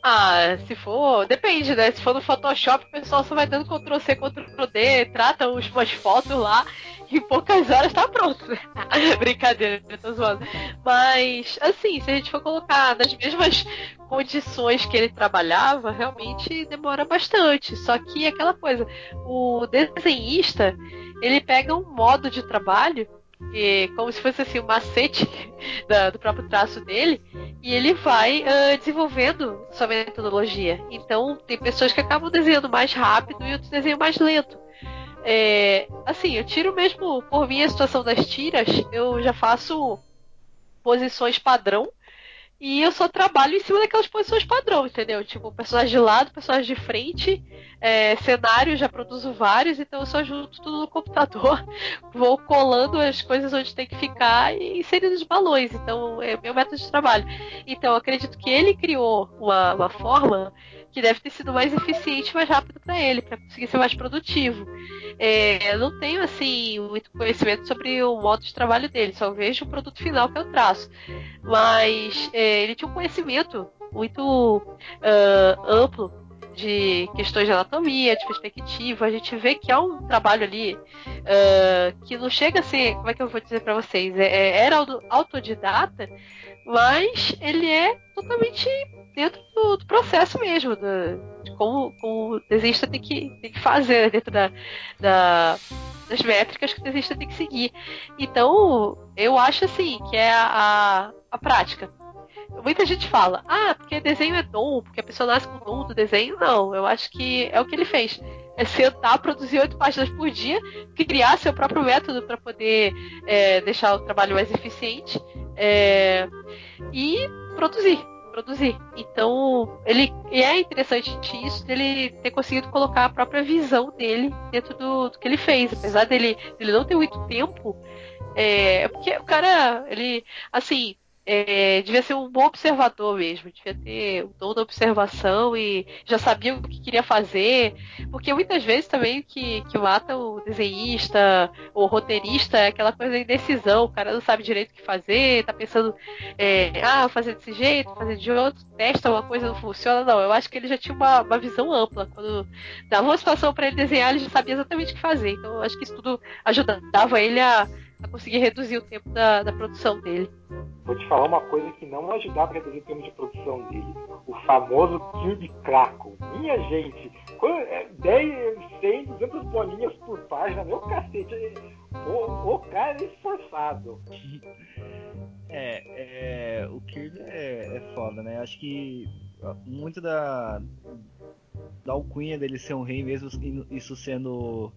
Ah, se for, depende, né? Se for no Photoshop, o pessoal só vai dando Ctrl C, Ctrl D, trata umas fotos lá e em poucas horas tá pronto. Né? Brincadeira, eu tô zoando. Mas, assim, se a gente for colocar nas mesmas condições que ele trabalhava, realmente demora bastante. Só que é aquela coisa, o desenhista, ele pega um modo de trabalho e, como se fosse assim um macete da, do próprio traço dele e ele vai uh, desenvolvendo sua metodologia. Então tem pessoas que acabam desenhando mais rápido e outros desenham mais lento. É, assim, eu tiro mesmo por mim a situação das tiras, eu já faço posições padrão e eu só trabalho em cima daquelas posições padrão, entendeu? Tipo, personagem de lado, personagem de frente, é, cenário, já produzo vários, então eu só junto tudo no computador, vou colando as coisas onde tem que ficar e inserindo os balões. Então, é meu método de trabalho. Então, acredito que ele criou uma, uma forma que deve ter sido mais eficiente mais rápido para ele, para conseguir ser mais produtivo. É, eu não tenho assim muito conhecimento sobre o modo de trabalho dele, só vejo o produto final que eu traço. Mas é, ele tinha um conhecimento muito uh, amplo de questões de anatomia, de perspectiva. A gente vê que há um trabalho ali uh, que não chega a ser, como é que eu vou dizer para vocês, é, é, era autodidata, mas ele é totalmente dentro do, do processo mesmo, do, de como, como o desenhista tem que, tem que fazer dentro da, da, das métricas que o desenhista tem que seguir. Então, eu acho assim que é a, a, prática. Muita gente fala, ah, porque desenho é dom, porque a pessoa nasce com dom do desenho. Não, eu acho que é o que ele fez. É sentar, produzir oito páginas por dia, criar seu próprio método para poder é, deixar o trabalho mais eficiente é, e produzir produzir. Então, ele e é interessante isso dele ter conseguido colocar a própria visão dele dentro do, do que ele fez, apesar dele, dele não ter muito tempo. É, porque o cara, ele, assim, é, devia ser um bom observador mesmo, devia ter o dom da observação e já sabia o que queria fazer, porque muitas vezes também que, que mata o desenhista, o roteirista, é aquela coisa de indecisão, o cara não sabe direito o que fazer, tá pensando, é, ah, fazer desse jeito, fazer de outro, testa uma coisa, não funciona, não, eu acho que ele já tinha uma, uma visão ampla, quando dava uma situação para ele desenhar, ele já sabia exatamente o que fazer, então eu acho que isso tudo ajudava ele a a conseguir reduzir o tempo da, da produção dele. Vou te falar uma coisa que não ajudava a reduzir o tempo de produção dele. O famoso Kirby Crackle. Minha gente, 10, 100, 200 bolinhas por página, meu cacete. O, o cara é esforçado. É, é, o Kirby é, é foda, né? Acho que muito da, da alcunha dele ser um rei, mesmo isso sendo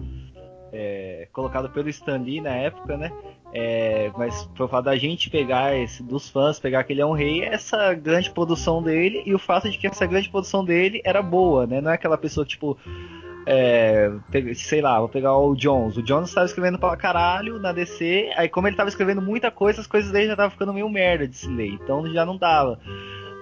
é, colocado pelo Stan Lee na época, né? É, mas o fato da gente pegar esse, dos fãs, pegar que ele é um rei, essa grande produção dele e o fato de que essa grande produção dele era boa, né? Não é aquela pessoa tipo. É, sei lá, vou pegar o Jones. O Jones estava escrevendo pra caralho na DC, aí como ele estava escrevendo muita coisa, as coisas dele já estavam ficando meio merda de se ler, então já não dava.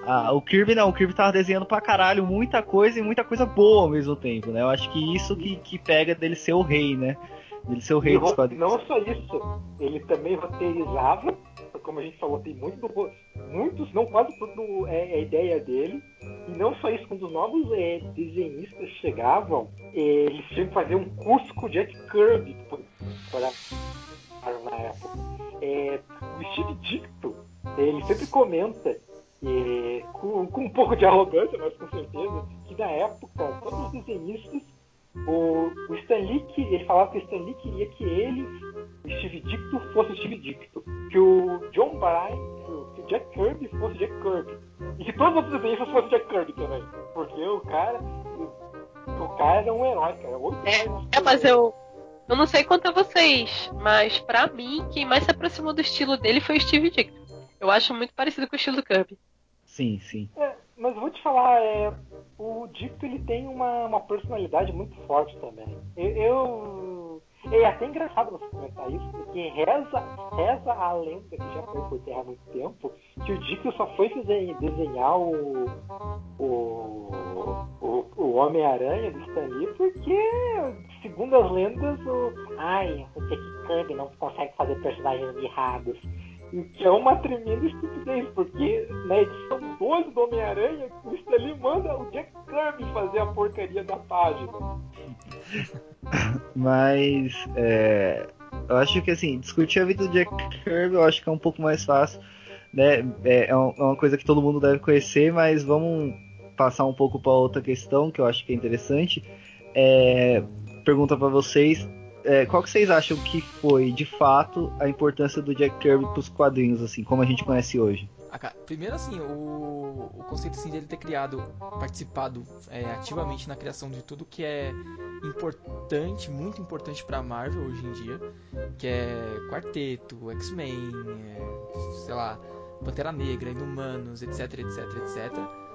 Ah, o Kirby não, o Kirby tava desenhando pra caralho muita coisa e muita coisa boa ao mesmo tempo, né? Eu acho que isso que, que pega dele ser o rei, né? Dele ser o rei dos quadrinhos. Não só isso, ele também roteirizava, como a gente falou, tem muito do, muitos, não quase tudo é, é a ideia dele. E não só isso, quando os novos é, desenhistas chegavam, é, eles tinham que fazer um curso com o Jack Kirby para na época. É, o Steve Dicto, ele sempre comenta e, com, com, um pouco de arrogância, mas com certeza, que na época todos os desenhistas, o, o Stan Lee, ele falava que o Stan Lee queria que ele, o Steve Dicto, fosse o Steve Dicto, que o John Byrne, que o Jack Kirby fosse Jack Kirby, e que todos os outros desenhistas fossem Jack Kirby também, porque o cara, o, o cara era um herói, cara. É, é mas eu, eu não sei quanto a vocês, mas para mim, quem mais se aproximou do estilo dele foi o Steve Dicto. Eu acho muito parecido com o estilo do Kirby. Sim, sim. É, mas vou te falar, é, o Dicto ele tem uma, uma personalidade muito forte também. Eu, eu, é até engraçado você comentar isso, porque reza, reza a lenda que já foi por terra há muito tempo, que o Dicto só foi desenhar o, o, o, o Homem-Aranha do Stan Lee, porque, segundo as lendas, o. Ai, o Jack Kirby não consegue fazer personagens mirrados. O que é uma tremenda estupidez, porque na edição 12 do Homem-Aranha, o Stan Lee manda o Jack Kirby fazer a porcaria da página. Mas é, eu acho que assim, discutir a vida do Jack Kirby eu acho que é um pouco mais fácil. Né? É, é uma coisa que todo mundo deve conhecer, mas vamos passar um pouco para outra questão que eu acho que é interessante. É, pergunta para vocês, é, qual que vocês acham que foi de fato a importância do Jack Kirby para os quadrinhos, assim, como a gente conhece hoje? Primeiro, assim, o, o conceito assim, dele ter criado, participado é, ativamente na criação de tudo que é importante, muito importante para Marvel hoje em dia, que é Quarteto, X-Men, é, sei lá, Pantera Negra, Inumanos, etc, etc, etc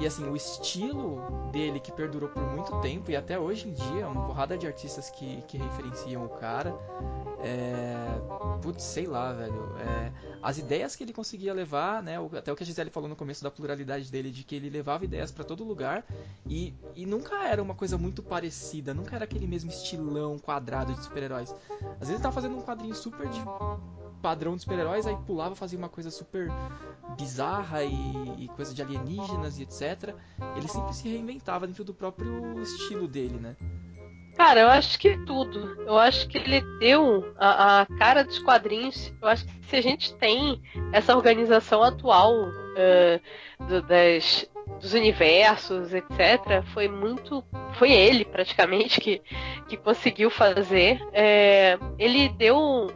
e assim, o estilo dele que perdurou por muito tempo e até hoje em dia, uma porrada de artistas que, que referenciam o cara. É. Putz, sei lá, velho. É, as ideias que ele conseguia levar, né? Até o que a Gisele falou no começo da pluralidade dele, de que ele levava ideias para todo lugar e, e nunca era uma coisa muito parecida, nunca era aquele mesmo estilão quadrado de super-heróis. Às vezes ele tava fazendo um quadrinho super de padrão de super-heróis, aí pulava, fazia uma coisa super bizarra e, e, coisa de alienígenas e etc. Ele sempre se reinventava dentro do próprio estilo dele, né? Cara, eu acho que tudo. Eu acho que ele deu a, a cara dos quadrinhos. Eu acho que se a gente tem essa organização atual uh, do, das, dos universos, etc., foi muito. Foi ele, praticamente, que, que conseguiu fazer. É, ele deu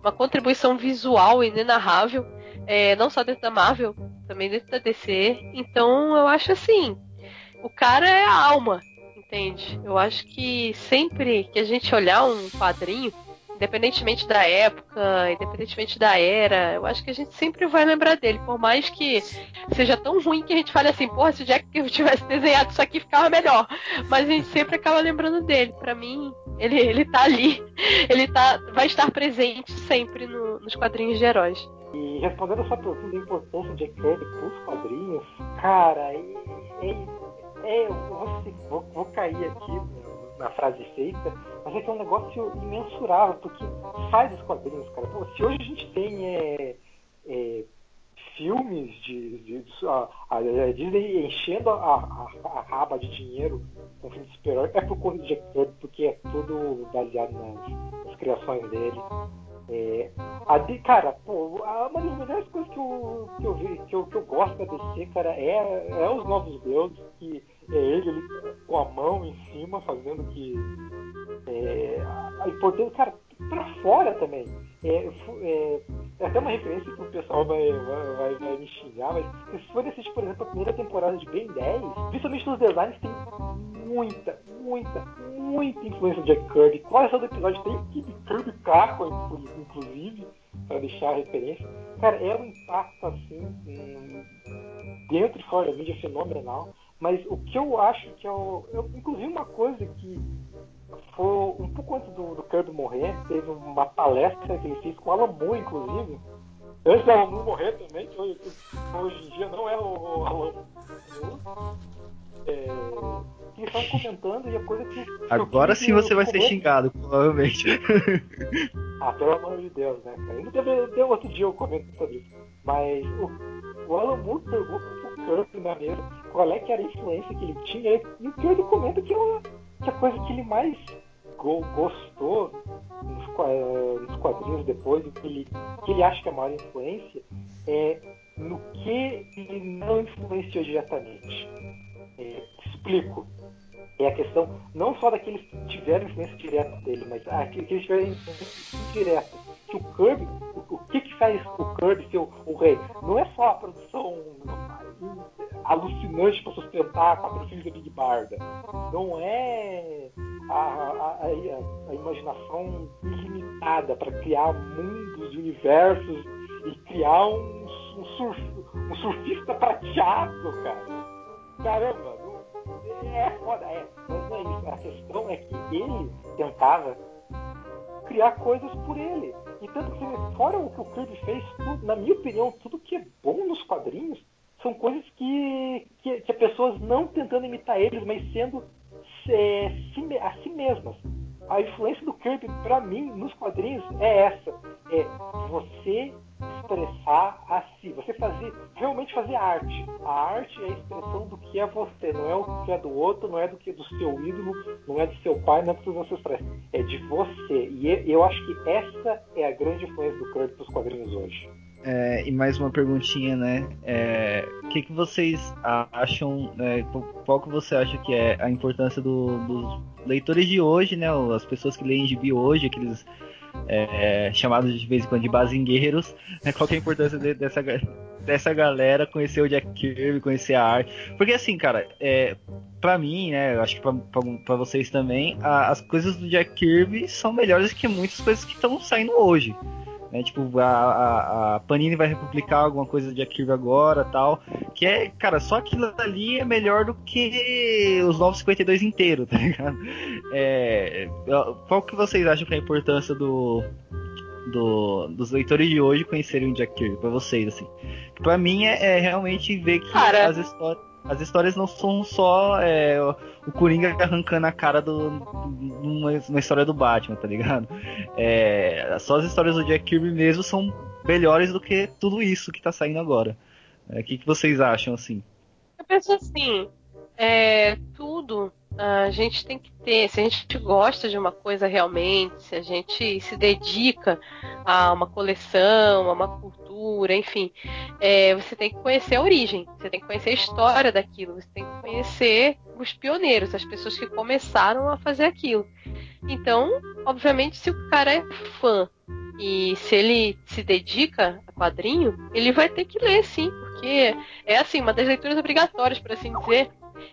uma contribuição visual inenarrável é, não só dentro da Marvel, também dentro da DC. Então eu acho assim, o cara é a alma, entende? Eu acho que sempre que a gente olhar um quadrinho, independentemente da época, independentemente da era, eu acho que a gente sempre vai lembrar dele, por mais que seja tão ruim que a gente fale assim, porra, se o Jack tivesse desenhado isso aqui ficava melhor. Mas a gente sempre acaba lembrando dele. Para mim, ele, ele tá ali. Ele tá, vai estar presente sempre no, nos quadrinhos de heróis. E respondendo a sua pergunta da importância de Kirby pros quadrinhos, cara, é, é, eu vou, vou, vou, cair aqui na frase feita, mas é que é um negócio imensurável, porque faz os quadrinhos, cara. Pô, se hoje a gente tem é, é, filmes de, de, de a, a, Disney enchendo a, a, a, raba de dinheiro com filme de super-herói, é por conta de Jack Kirby, porque é tudo baseado nas, nas criações dele. É, a, cara, pô, uma das melhores coisas que eu, que eu, vi, que eu, que eu gosto da DC, cara, é, é os novos deuses, que é ele, ele com a mão em cima, fazendo que. É, a importância, cara, pra fora também. É, é, é, até uma referência que o pessoal vai, vai, vai, me xingar, mas se for assistir, por exemplo, a primeira temporada de Ben 10, principalmente nos designs, tem muita, muita, muita influência de Jack Kirby. Quase todo episódio tem Kid Kirby Caco, inclusive, para deixar a referência. Cara, é um impacto assim, dentro e fora da mídia fenomenal. Mas o que eu acho que é o. Eu, inclusive uma coisa que foi um pouco antes do, do Kirby morrer, teve uma palestra que ele fez com o Alan Moore, inclusive. Antes do Alan Moore morrer também, que hoje, hoje em dia não é o, o Alan Moore. É, que comentando e a coisa que. Agora sim você vai ser xingado, provavelmente. ah, pelo amor de Deus, né, cara? Ainda ter outro dia eu comento sobre isso. Mas o, o Alan Moore pergunta na mesa qual é que era a influência que ele tinha, e o Kirby comenta que, ela, que a coisa que ele mais go, gostou nos, nos, quadrinhos depois, que ele, que ele acha que é a maior influência, é no que ele não influenciou diretamente. É, explico. É a questão não só daqueles que tiveram influência direta dele, mas aqueles que tiveram influência indireta. Que o Kirby, o, o, que, que faz o Kirby ser o, o, rei? Não é só a produção alucinante para sustentar quatro filhos da Big Barda. Não é a, a, a, a imaginação ilimitada para criar mundos universos e criar um, um, surf, um surfista prateado, cara. Caramba, é foda, é. Mas é isso. A questão é que ele tentava criar coisas por ele. E tanto que, fora o que o Kirby fez, na minha opinião, tudo que é bom nos quadrinhos são coisas que, que, que pessoas não tentando imitar eles, mas sendo é, si, a si mesmas. A influência do Kirby, para mim, nos quadrinhos, é essa. É você expressar a si, você fazer, realmente fazer arte. A arte é a expressão do que é você, não é o que é do outro, não é do que é do seu ídolo, não é do seu pai, não é dos seus ancestrais. É de você. E eu acho que essa é a grande influência do Kirby para os quadrinhos hoje. É, e mais uma perguntinha, né? É, o que, que vocês acham? É, qual que você acha que é a importância do, dos leitores de hoje, né? As pessoas que leem gibi hoje, aqueles é, chamados de vez em quando de bazingueiros, né? Qual é a importância de, dessa, dessa galera conhecer o Jack Kirby, conhecer a arte? Porque assim, cara, é, pra mim, né? Eu acho que pra, pra, pra vocês também, a, as coisas do Jack Kirby são melhores que muitas coisas que estão saindo hoje. Né? Tipo, a, a, a, Panini vai republicar alguma coisa de Akira agora tal. Que é, cara, só aquilo ali é melhor do que os 952 inteiro, tá ligado? É, qual que vocês acham que é a importância do, do, dos leitores de hoje conhecerem o Jack Kirby, pra vocês, assim? Pra mim é, é realmente ver que Cara, as histórias as histórias não são só é, o Coringa arrancando a cara do, numa, numa história do Batman, tá ligado? É, só as histórias do Jack Kirby mesmo são melhores do que tudo isso que tá saindo agora. É, o é, que, que vocês acham, assim? Eu penso assim, é, tudo a gente tem que ter, se a gente gosta de uma coisa realmente, se a gente se dedica a uma coleção, a uma cultura, enfim, é, você tem que conhecer a origem, você tem que conhecer a história daquilo, você tem que conhecer os pioneiros, as pessoas que começaram a fazer aquilo. Então, obviamente, se o cara é fã e se ele se dedica a quadrinho, ele vai ter que ler, sim, porque é assim, uma das leituras obrigatórias, por assim dizer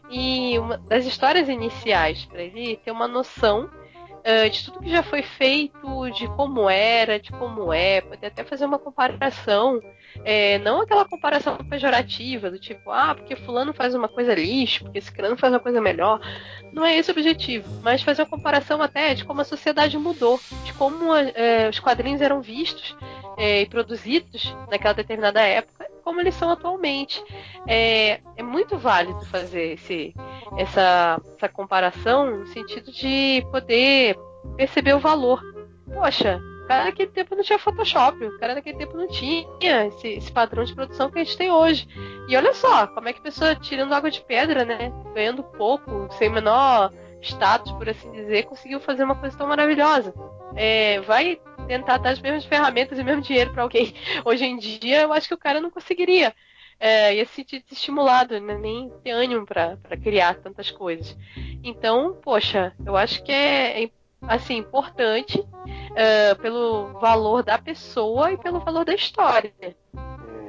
e uma das histórias iniciais, para ele ter uma noção uh, de tudo que já foi feito, de como era, de como é, poder até fazer uma comparação, é, não aquela comparação pejorativa, do tipo, ah, porque fulano faz uma coisa lixo, porque esse crânio faz uma coisa melhor. Não é esse o objetivo, mas fazer uma comparação até de como a sociedade mudou, de como uh, os quadrinhos eram vistos é, e produzidos naquela determinada época como eles são atualmente. É, é muito válido fazer esse, essa, essa comparação no sentido de poder perceber o valor. Poxa, o cara naquele tempo não tinha Photoshop, o cara naquele tempo não tinha esse, esse, padrão de produção que a gente tem hoje. E olha só, como é que a pessoa tirando água de pedra, né? Ganhando pouco, sem menor status, por assim dizer, conseguiu fazer uma coisa tão maravilhosa. É, vai tentar dar as mesmas ferramentas e o mesmo dinheiro para alguém hoje em dia, eu acho que o cara não conseguiria. É, ia se sentir estimulado, né? nem ter ânimo para criar tantas coisas. Então, poxa, eu acho que é, é assim importante uh, pelo valor da pessoa e pelo valor da história.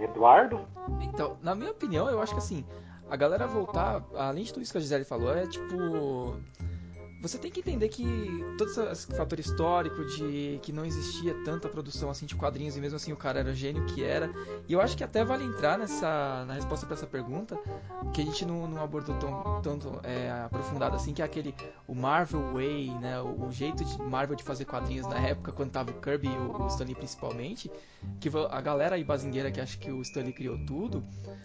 Eduardo? Então, na minha opinião, eu acho que assim, a galera voltar, além de tudo isso que a Gisele falou, é tipo você tem que entender que todo esse fator histórico de que não existia tanta produção assim de quadrinhos e mesmo assim o cara era gênio que era. E eu acho que até vale entrar nessa na resposta para essa pergunta que a gente não, não abordou tão, tanto é, aprofundado assim, que é aquele o Marvel Way, né, o, o, jeito de Marvel de fazer quadrinhos na época quando tava o Kirby e o, o Stanley principalmente, que a galera aí bazingueira que acha que o Stanley criou tudo.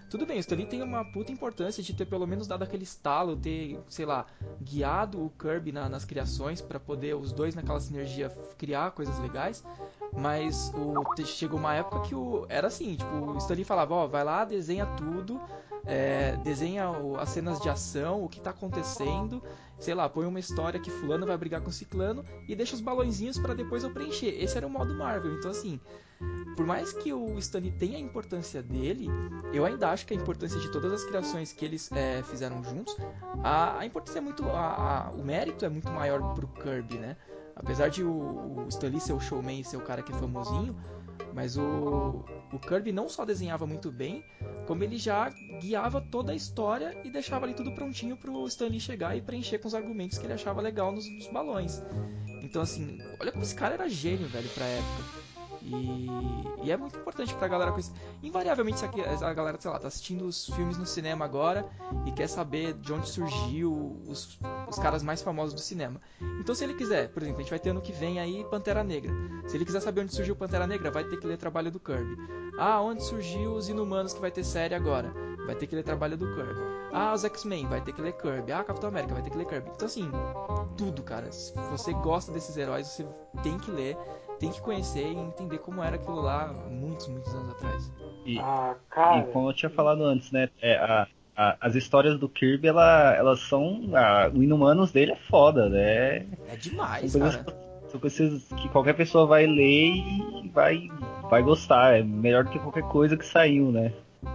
Tudo bem, o Stanley tem uma puta importância de ter pelo menos dado aquele estalo, ter, sei lá, guiado o Kirby Na, nas criações para poder os dois naquela sinergia criar coisas legais. Mas o, chegou uma época que o, era assim, tipo, o Stanley falava, ó, vai lá, desenha tudo, é, desenha as cenas de ação, o que tá acontecendo, sei lá, põe uma história que fulano vai brigar com ciclano e deixa os balãozinhos para depois eu preencher. Esse era o modo Marvel. Então assim, por mais que o Stanley tenha a importância dele, eu ainda acho que a importância de todas as criações que eles é, fizeram juntos, a, a, importância é muito. A, a, o mérito é muito maior pro Kirby, né? Apesar de o, o Stanley ser o showman e ser o cara que é famosinho, mas o, o Kirby não só desenhava muito bem, como ele já guiava toda a história e deixava ali tudo prontinho pro Stanley chegar e preencher com os argumentos que ele achava legal nos, nos balões. Então, assim, olha como esse cara era gênio, velho, pra época. E, e, é muito importante pra galera conhecer. Invariavelmente, a galera, sei lá, tá assistindo os filmes no cinema agora e quer saber de onde surgiu os, os caras mais famosos do cinema. Então, se ele quiser, por exemplo, a gente vai ter ano que vem aí Pantera Negra. Se ele quiser saber onde surgiu Pantera Negra, vai ter que ler trabalho do Kirby. Ah, onde surgiu os Inumanos que vai ter série agora? vai ter que ler trabalho do Kirby. Ah, os X-Men, vai ter que ler Kirby. Ah, Capitão América, vai ter que ler Kirby. Então, assim, tudo, cara. Se você gosta desses heróis, você tem que ler, tem que conhecer e entender como era aquilo lá muitos, muitos anos atrás. E, Ah, cara. e como eu tinha falado antes, né? é, a- a- as histórias do Kirby, ela, elas são. a- o Inumanos dele é foda, né? É demais, São coisas, cara. são coisas que qualquer pessoa vai ler e vai, vai gostar. É melhor do que qualquer coisa que saiu, né?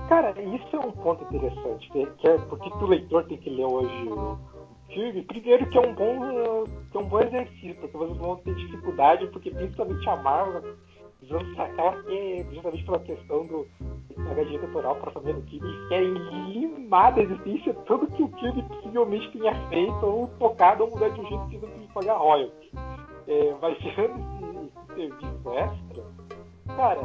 Cara, isso é um ponto interessante, que é por que que o leitor tem que ler hoje Primeiro que é um bom, que é um bom exercício, porque vocês vão ter dificuldade, porque principalmente a Marvel, vão sacar que é justamente pela questão do direito autoral para família do Kirby, eles querem limar da existência tudo que o Kirby possivelmente tenha feito ou tocado ou mudar de um jeito que não tem que pagar royalties. É, tirando esse, esse serviço extra, Cara,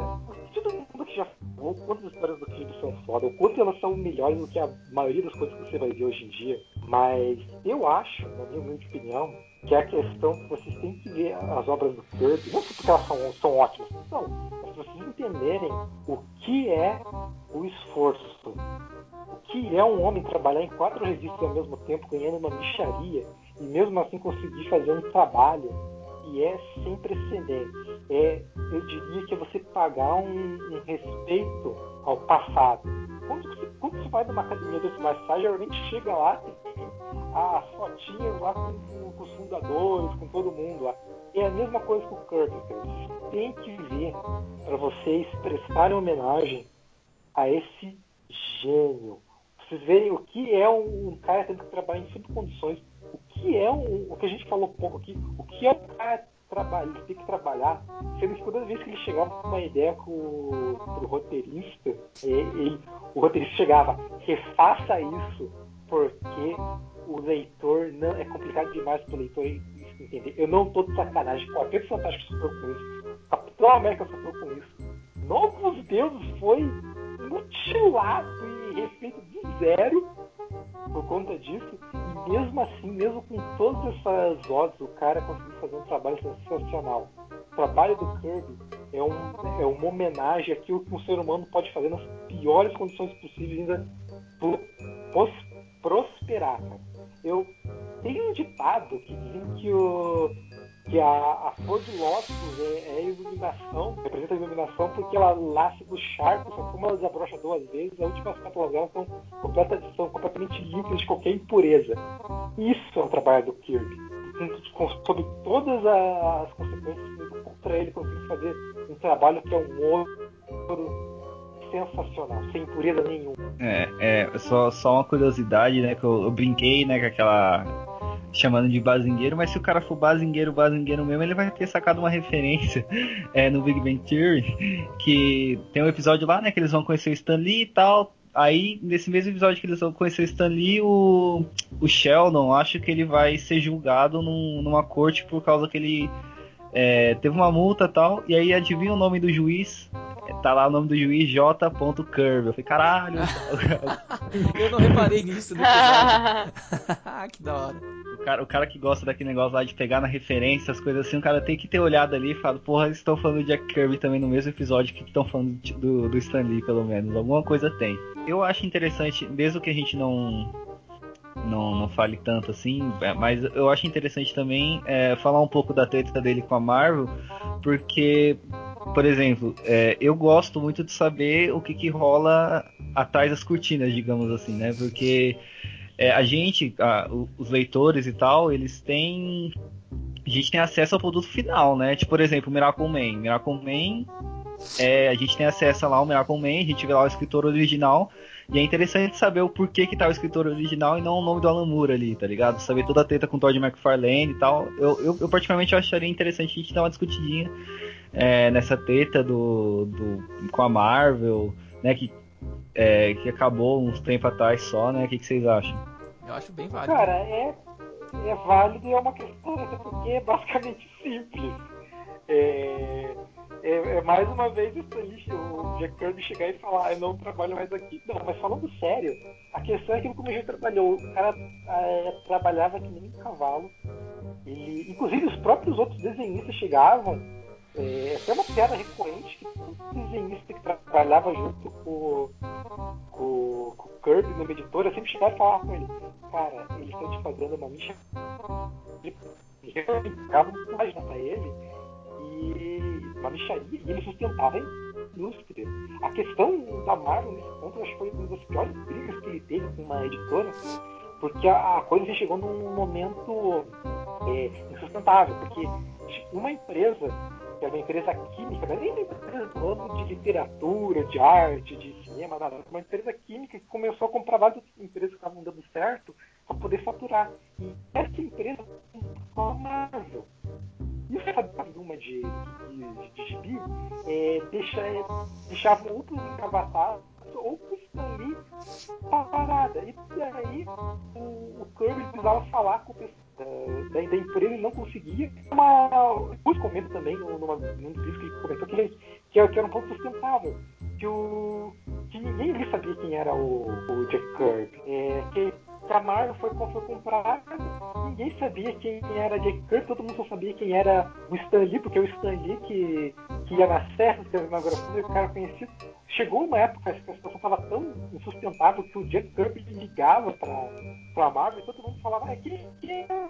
todo mundo que já falou o quanto as histórias do Kirby são foda, o quanto elas são melhores do que a maioria das coisas que você vai ver hoje em dia. Mas eu acho, na minha humilde opinião, que é a questão que vocês têm que ver as obras do Kirby, não porque elas são, são ótimas, não, mas vocês entenderem o que é o esforço. O que é um homem trabalhar em quatro revistas ao mesmo tempo, ganhando uma micharia, e mesmo assim conseguir fazer um trabalho que é sem precedentes. É, eu diria que é você pagar um, um respeito ao passado. Quando você, quando você vai numa academia de marcial, geralmente chega lá, tem a fotinha lá com, com- com os fundadores, com todo mundo lá. É a mesma coisa que o. Vocês têm que ver para vocês prestarem homenagem a esse gênio. Vocês verem o que é um, um cara tendo que trabalhar em subcondições, o que é um, o que a gente falou pouco aqui, o que é um cara trabalhar, ter que trabalhar, sendo que toda vez que ele chegava com uma ideia pro, pro roteirista, ele- o roteirista chegava, refaça isso, porque o leitor não é complicado demais pro leitor entender. Eu não tô de sacanagem, qualquer fantástico sofreu com isso. Capitão América sofreu com isso. Novos Deuses foi mutilado e refeito do zero por conta disso. E mesmo assim, mesmo com todas essas odds, o cara conseguiu fazer um trabalho sensacional. O trabalho do Kirby é, um, é uma homenagem àquilo que um ser humano pode fazer nas piores condições possíveis ainda pro- pos- prosperar. cara. Eu tenho um ditado que diz que o que a, a flor de lótus é, é iluminação, representa a iluminação porque ela nasce do charco, só como ela desabrocha duas vezes, as últimas pétalas dela são, completa, são completamente limpas de qualquer impureza. Isso é o trabalho do Kirby. Sob todas as consequências contra ele conseguir fazer um trabalho que é um ouro sensacional, sem impureza nenhuma. É, é só, só uma curiosidade, né? Que eu, eu brinquei, né, com aquela. Chamando de bazingueiro, mas se o cara for bazingueiro, bazingueiro mesmo, ele vai ter sacado uma referência é, no Big Bang Theory, que tem um episódio lá, né, que eles vão conhecer o Stan Lee e tal. Aí, nesse mesmo episódio que eles vão conhecer o Stan Lee, o, o Sheldon acho que ele vai ser julgado num- numa corte por causa que ele é, teve uma multa e tal. E aí, adivinha o nome do juiz? Tá lá o nome do juiz J. Kirby. Eu falei, caralho. Eu não reparei nisso no episódio. que da hora. O cara, o cara que gosta daquele negócio lá de pegar na referência, as coisas assim, o cara tem que ter olhado ali e falado, porra, eles estão falando do Jack Kirby também no mesmo episódio que estão falando de- do, do Stan Lee, pelo menos. Alguma coisa tem. Eu acho interessante, mesmo que a gente não não, não fale tanto assim, é, mas eu acho interessante também é, falar um pouco da treta dele com a Marvel, porque, por exemplo, é, eu gosto muito de saber o que, que rola atrás das cortinas, digamos assim, né? Porque é, a gente, a- os leitores e tal, eles têm. A gente tem acesso ao produto final, né? Tipo, por exemplo, Miracle Man. Miracle Man, é, a gente tem acesso lá ao Miracle Man, a gente vê lá o escritor original. E é interessante saber o porquê que tá o escritor original e não o nome do Alan Moore ali, tá ligado? Saber toda a treta com o Todd McFarlane e tal. Eu, eu, eu particularmente acharia interessante a gente dar uma discutidinha é, nessa treta do, do, com a Marvel, né? Que, é, que acabou uns tempo atrás só, né? O que, que vocês acham? Eu acho bem válido. Cara, é, é válido e é uma questão até porque é basicamente simples. É, é, é mais uma vez o, Stanley- o Jack Kirby chegar e falar, "Ah, eu não trabalho mais aqui. Não, mas falando sério, a questão é que como gente trabalhou, o cara é, trabalhava que nem um cavalo. Ele, inclusive os próprios outros desenhistas chegavam. É, até uma piada recorrente que todo desenhista que trabalhava junto com, com, com Kirby numa editora sempre chegava e falava com ele, cara, eles estão te fazendo uma micha. Ficava uma página pra ele e micharia, e ele sustentava a indústria. A questão da Marvel nesse ponto, eu acho que foi uma das piores brigas que ele teve com uma editora, porque a, a coisa chegou num momento é, insustentável, porque uma empresa, que era uma empresa química, não é nem uma empresa do ramo de literatura, de arte, de cinema, nada, uma empresa química que começou a comprar várias empresas que estavam dando certo para poder faturar. E essa empresa foi a Marvel. E o uma de, de, de gibi é, deixa, é, deixava outros encavatados ou com Stan Lee parada. E daí o, o Kirby precisava falar com o pessoal da, da empresa e não conseguia. Uma, depois comento também num dos que ele comentou que, que, que era um ponto sustentável. Que, o, que ninguém ali sabia quem era o, o Jack Kirby. É, que Marvel foi, foi comprar, ninguém sabia quem era Jack Kirby, todo mundo só sabia quem era o Stan Lee, porque o Stan Lee que, que ia na serra, escrevendo inauguração, e o cara conhecido. Chegou uma época que a situação estava tão insustentável que o Jack Kirby ligava para a Marvel e todo mundo falava, ah, quem, quem é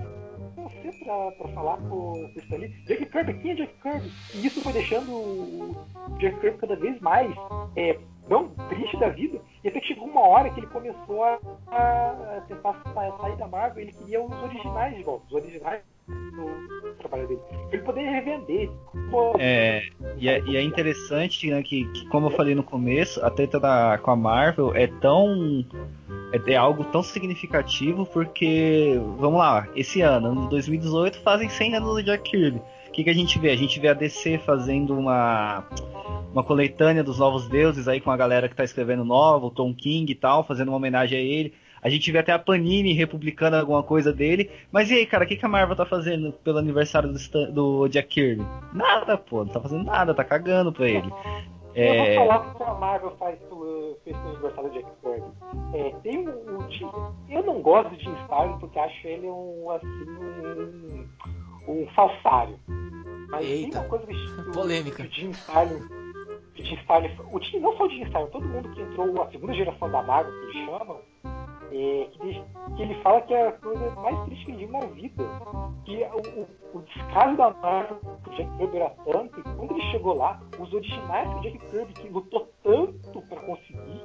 você para falar com o Stan Lee? Jack Kirby, quem é Jack Kirby? E isso foi deixando o Jack Kirby cada vez mais é, não triste da vida. E até que chegou uma hora que ele começou a, a tentar sair da Marvel. Ele queria os originais de volta, os originais do trabalho dele. Ele poderia revender. Pô, É, e é, e é interessante, né, que, que, como eu falei no começo, a treta da, com a Marvel é tão. É, é algo tão significativo porque, vamos lá, esse ano, ano de 2018, fazem 100 anos do Jack Kirby. O que, que a gente vê? A gente vê a DC fazendo uma, uma coletânea dos novos deuses aí com a galera que tá escrevendo novo, o Tom King e tal, fazendo uma homenagem a ele. A gente vê até a Panini republicando alguma coisa dele. Mas e aí, cara, o que, que a Marvel tá fazendo pelo aniversário do, Stan- do Jack Kirby? Nada, pô, não tá fazendo nada, tá cagando pra ele. Eu É, vou falar o que a Marvel faz pro, fez pro aniversário do Jack Kirby. É, tem um, um Jim- Eu não gosto de Jim Starlin porque acho ele um, assim, um, um falsário. Mas Eita. tem uma coisa que o- Polêmica. que o Jim Starlin. Que O Jim, não só o Jim todo mundo que entrou, a segunda geração da Marvel, que eles chamam, é, que, que ele fala que é a coisa mais triste que ele viu na vida. Que o, o, o descaso da Marvel que o Jack Kirby era tanto, que quando ele chegou lá, os originais que o Jack Kirby que lutou tanto para conseguir,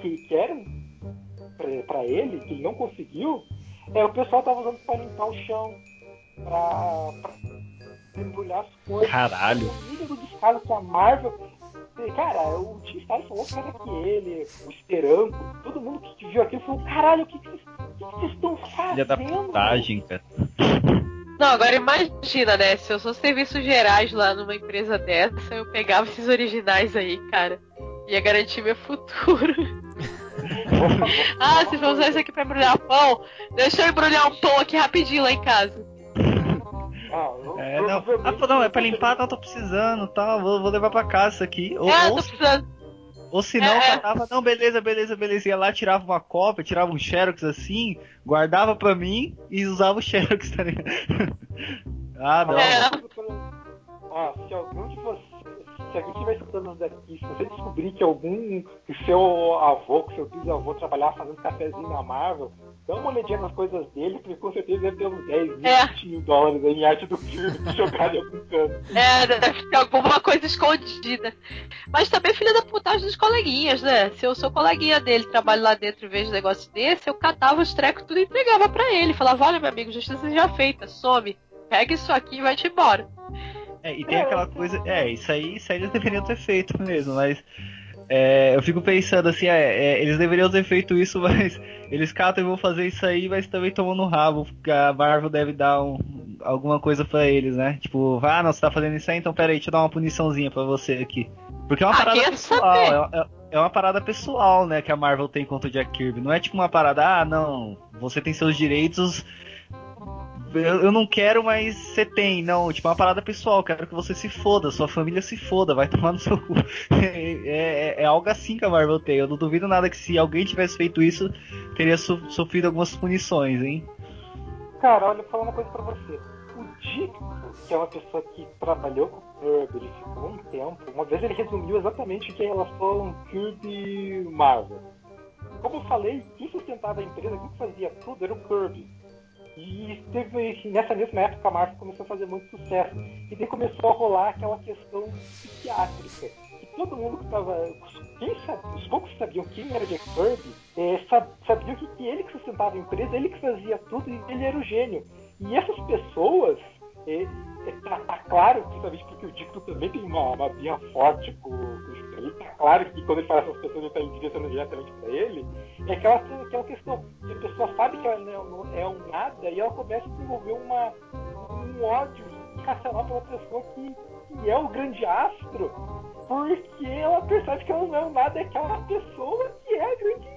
que, que eram pra- pra ele, que ele não conseguiu, é, o pessoal tava usando pra limpar o chão, pra, pra embrulhar as coisas. Caralho. O nível do descaso que a Marvel. Cara, o Tim Starlin falou que era que ele, o Esperanto, todo mundo que viu aquilo falou: caralho, o que, que, vocês- o que que vocês estão fazendo? filha da putagem, cara. Não, agora imagina, né? Se eu sou serviços gerais lá numa empresa dessa, eu pegava esses originais aí, cara. Ia garantir meu futuro. ah, vocês vão usar isso aqui pra embrulhar pão? Deixa eu embrulhar um pão aqui rapidinho lá em casa. Ah, eu- É, não. provavelmente- Ah, pô, não, é pra limpar, não, tô precisando, tal, vou, vou levar pra casa isso aqui. Ou, é, ou, tô precisando. ou se não, É, é. catava, não, beleza, beleza, beleza. Ia lá, tirava uma cópia, tirava um xerox assim, guardava pra mim e usava o xerox, tá ligado? ah, não. É. Ah, se algum de vocês, se alguém estiver escutando daqui, se você descobrir que algum que seu avô, que seu bisavô trabalhava fazendo cafezinho na Marvel, dá uma olhadinha nas coisas dele, porque com certeza deve ter uns 10, 20 É. mil dólares aí em arte do filme jogado em algum canto. É, deve ter alguma coisa escondida. Mas também filha da putagem dos coleguinhas, né? Se eu sou coleguinha dele, trabalho lá dentro e vejo um negócio desse, eu catava os trecos tudo e entregava pra ele. Falava, olha, meu amigo, justiça já feita, some. Pega isso aqui e vai-te embora. É, e tem aquela coisa. É, isso aí, isso aí eles deveriam ter feito mesmo, mas. é, eu fico pensando assim, é, é, eles deveriam ter feito isso, mas eles catam e vão fazer isso aí, mas também tomam no rabo, porque a Marvel deve dar um- alguma coisa pra eles, né? Tipo, ah, não, você tá fazendo isso aí, então peraí, deixa eu dar uma puniçãozinha pra você aqui. Porque é uma Ah, parada pessoal, é, é- é uma parada pessoal, né, que a Marvel tem contra o Jack Kirby. Não é tipo uma parada, ah, não, você tem seus direitos, eu, não quero, mas você tem. Não, tipo, é uma parada pessoal. Quero que você se foda, sua família se foda, vai tomar no seu cu. É, é- é algo assim que a Marvel tem. Eu não duvido nada que se alguém tivesse feito isso, teria so- sofrido algumas punições, hein? Cara, olha, vou falar uma coisa pra você. O Dick, que é uma pessoa que trabalhou com o Kirby, ele ficou um tempo. Uma vez ele resumiu exatamente o que é relação a um Kirby Marvel. como eu falei, quem sustentava a empresa, quem fazia tudo era o Kirby. E teve, nessa mesma época a Marvel começou a fazer muito sucesso. E daí começou a rolar aquela questão psiquiátrica. E todo mundo que estava. Quem os poucos que sabiam quem era Jack Kirby é, sabiam que ele que sustentava a empresa, ele que fazia tudo e ele era o gênio. E essas pessoas é, é, tá, tá, claro, principalmente porque o Dicto também tem uma, uma birra forte com, com o Stanley, tá claro que quando ele fala essas pessoas ele está direcionando diretamente para ele, é aquela, aquela questão que a pessoa sabe que ela não, é um nada e ela começa a desenvolver uma, um ódio irracional pela pessoa que, que é o grande astro, porque ela percebe que ela não é um nada, é aquela pessoa que é a grande,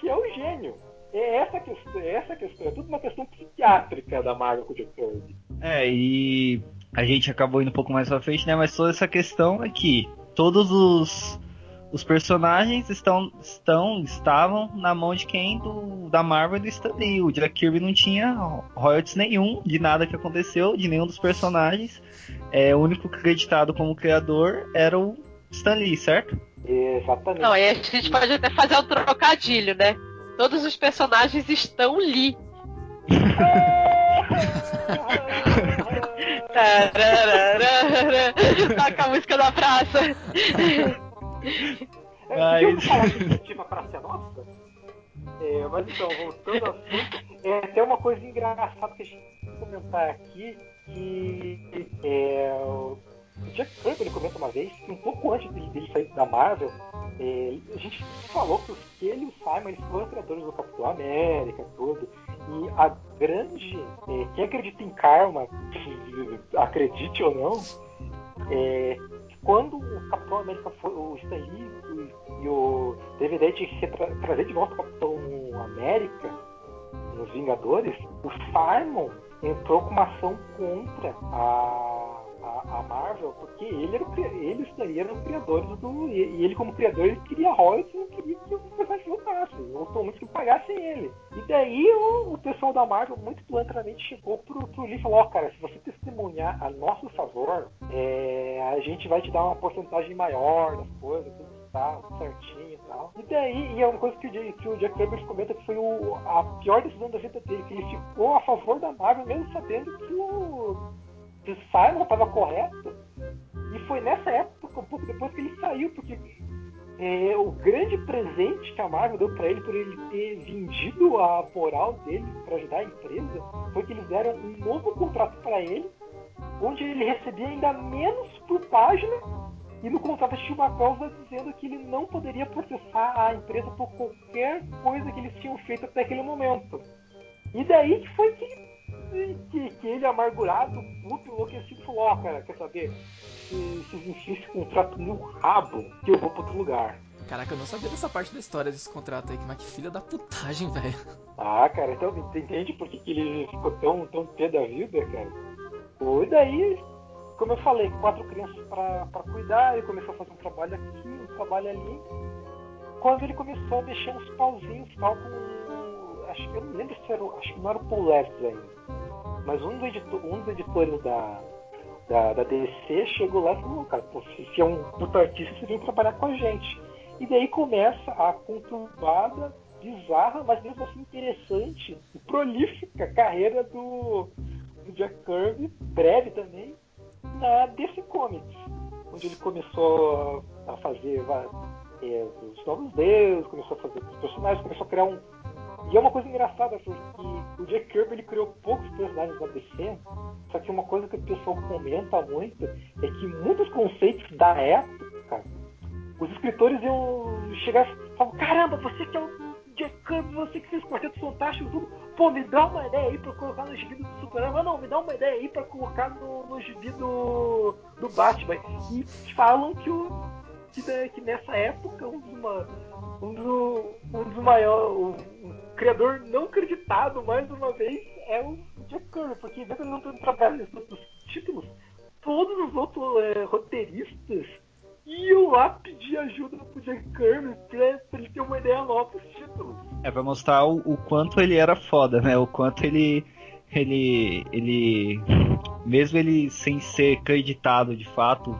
que é o gênio. É essa questão, é essa questão, é tudo uma questão psiquiátrica da Marvel com o Jack Kirby. É, e a gente acabou indo um pouco mais pra frente, né? Mas toda essa questão é que todos os, os personagens estão, estão, estavam na mão de quem? Do, da Marvel e do Stan Lee. O Jack Kirby não tinha royalties nenhum de nada que aconteceu, de nenhum dos personagens. É, o único acreditado como criador era o Stan Lee, certo? Exatamente. Não, aí a gente pode até fazer um trocadilho, né? Todos os personagens estão ali. Toca a música da praça. É, eu falar de a praça é nossa? É, mas então, voltando ao assunto, é até uma coisa engraçada que a gente tem que comentar aqui, que é, o Jack Kirby ele comenta uma vez que um pouco antes dele sair da Marvel, é, a gente falou que ele e o Simon eles foram criadores do Capitão América, tudo. E a grande. É, quem acredita em karma, acredite ou não, é, quando o Capitão América foi. O Stan Lee e, o Ayer tra trazer de volta o Capitão América nos Vingadores, o Simon entrou com uma ação contra a a, Marvel, porque ele era, eles eram criadores do. E ele, como criador, ele queria royalties e não queria que o personagem voltasse. Ou muito que pagassem ele. E daí o, o, pessoal da Marvel, muito plantramente, chegou pro, pro Lee e falou: Ó, oh, cara, se você testemunhar a nosso favor, é, a gente vai te dar uma porcentagem maior das coisas, tudo tá, certinho e tal. E daí, e é uma coisa que o, que o Jack Kirby comenta que foi o, a pior decisão da vida dele, que ele ficou a favor da Marvel, mesmo sabendo que o o Simon estava correto. E foi nessa época, um pouco depois que ele saiu, porque é, o grande presente que a Marvel deu para ele por ele ter vendido a moral dele para ajudar a empresa foi que eles deram um novo contrato para ele, onde ele recebia ainda menos por página e no contrato tinha uma cláusula dizendo que ele não poderia processar a empresa por qualquer coisa que eles tinham feito até aquele momento. E daí que foi que que, que ele, amargurado, puto, enlouquecido, falou: Ó, cara, quer saber? Se, se existisse esse contrato no rabo, que eu vou pra outro lugar. Caraca, eu não sabia dessa parte da história desse contrato aí, mas que filha da putagem, velho. Ah, cara, então entende por que, que ele ficou tão, tão pé da vida, cara? E daí, como eu falei, quatro crianças pra, pra cuidar, ele começou a fazer um trabalho aqui, um trabalho ali. Quando ele começou a mexer uns pauzinhos tal com. Acho eu não lembro se era. Acho que não era o Paul Levy ainda mas um, do editor, um dos editores da, da, da, DC chegou lá e falou, cara, pô, se, se é um puto artista, você vem trabalhar com a gente. E daí começa a conturbada, bizarra, mas mesmo assim interessante e prolífica carreira do, do Jack Kirby, breve também, na DC Comics, onde ele começou a fazer é, os novos deuses, começou a fazer os personagens, começou a criar um, e é uma coisa engraçada, porque o Jack Kirby ele criou poucos personagens da DC, só que uma coisa que o pessoal comenta muito é que muitos conceitos da época, os escritores iam chegar e falar, caramba, você que é o Jack Kirby, você que fez Quarteto Fantástico, tudo, pô, me dá uma ideia aí pra colocar no gibi do Superman, não, me dá uma ideia aí pra colocar no, no gibi do, do Batman. E falam que o que, que nessa época um dos, um dos, um dos maiores criador não acreditado, mais uma vez, é o Jack Kirby, porque mesmo ele não tendo trabalho nesses outros títulos, todos os outros é, roteiristas iam lá pedir ajuda pro Jack Kirby pra, pra ele ter uma ideia nova pros títulos. É, pra mostrar o, o, quanto ele era foda, né? O quanto ele. Ele. ele. Mesmo ele sem ser acreditado de fato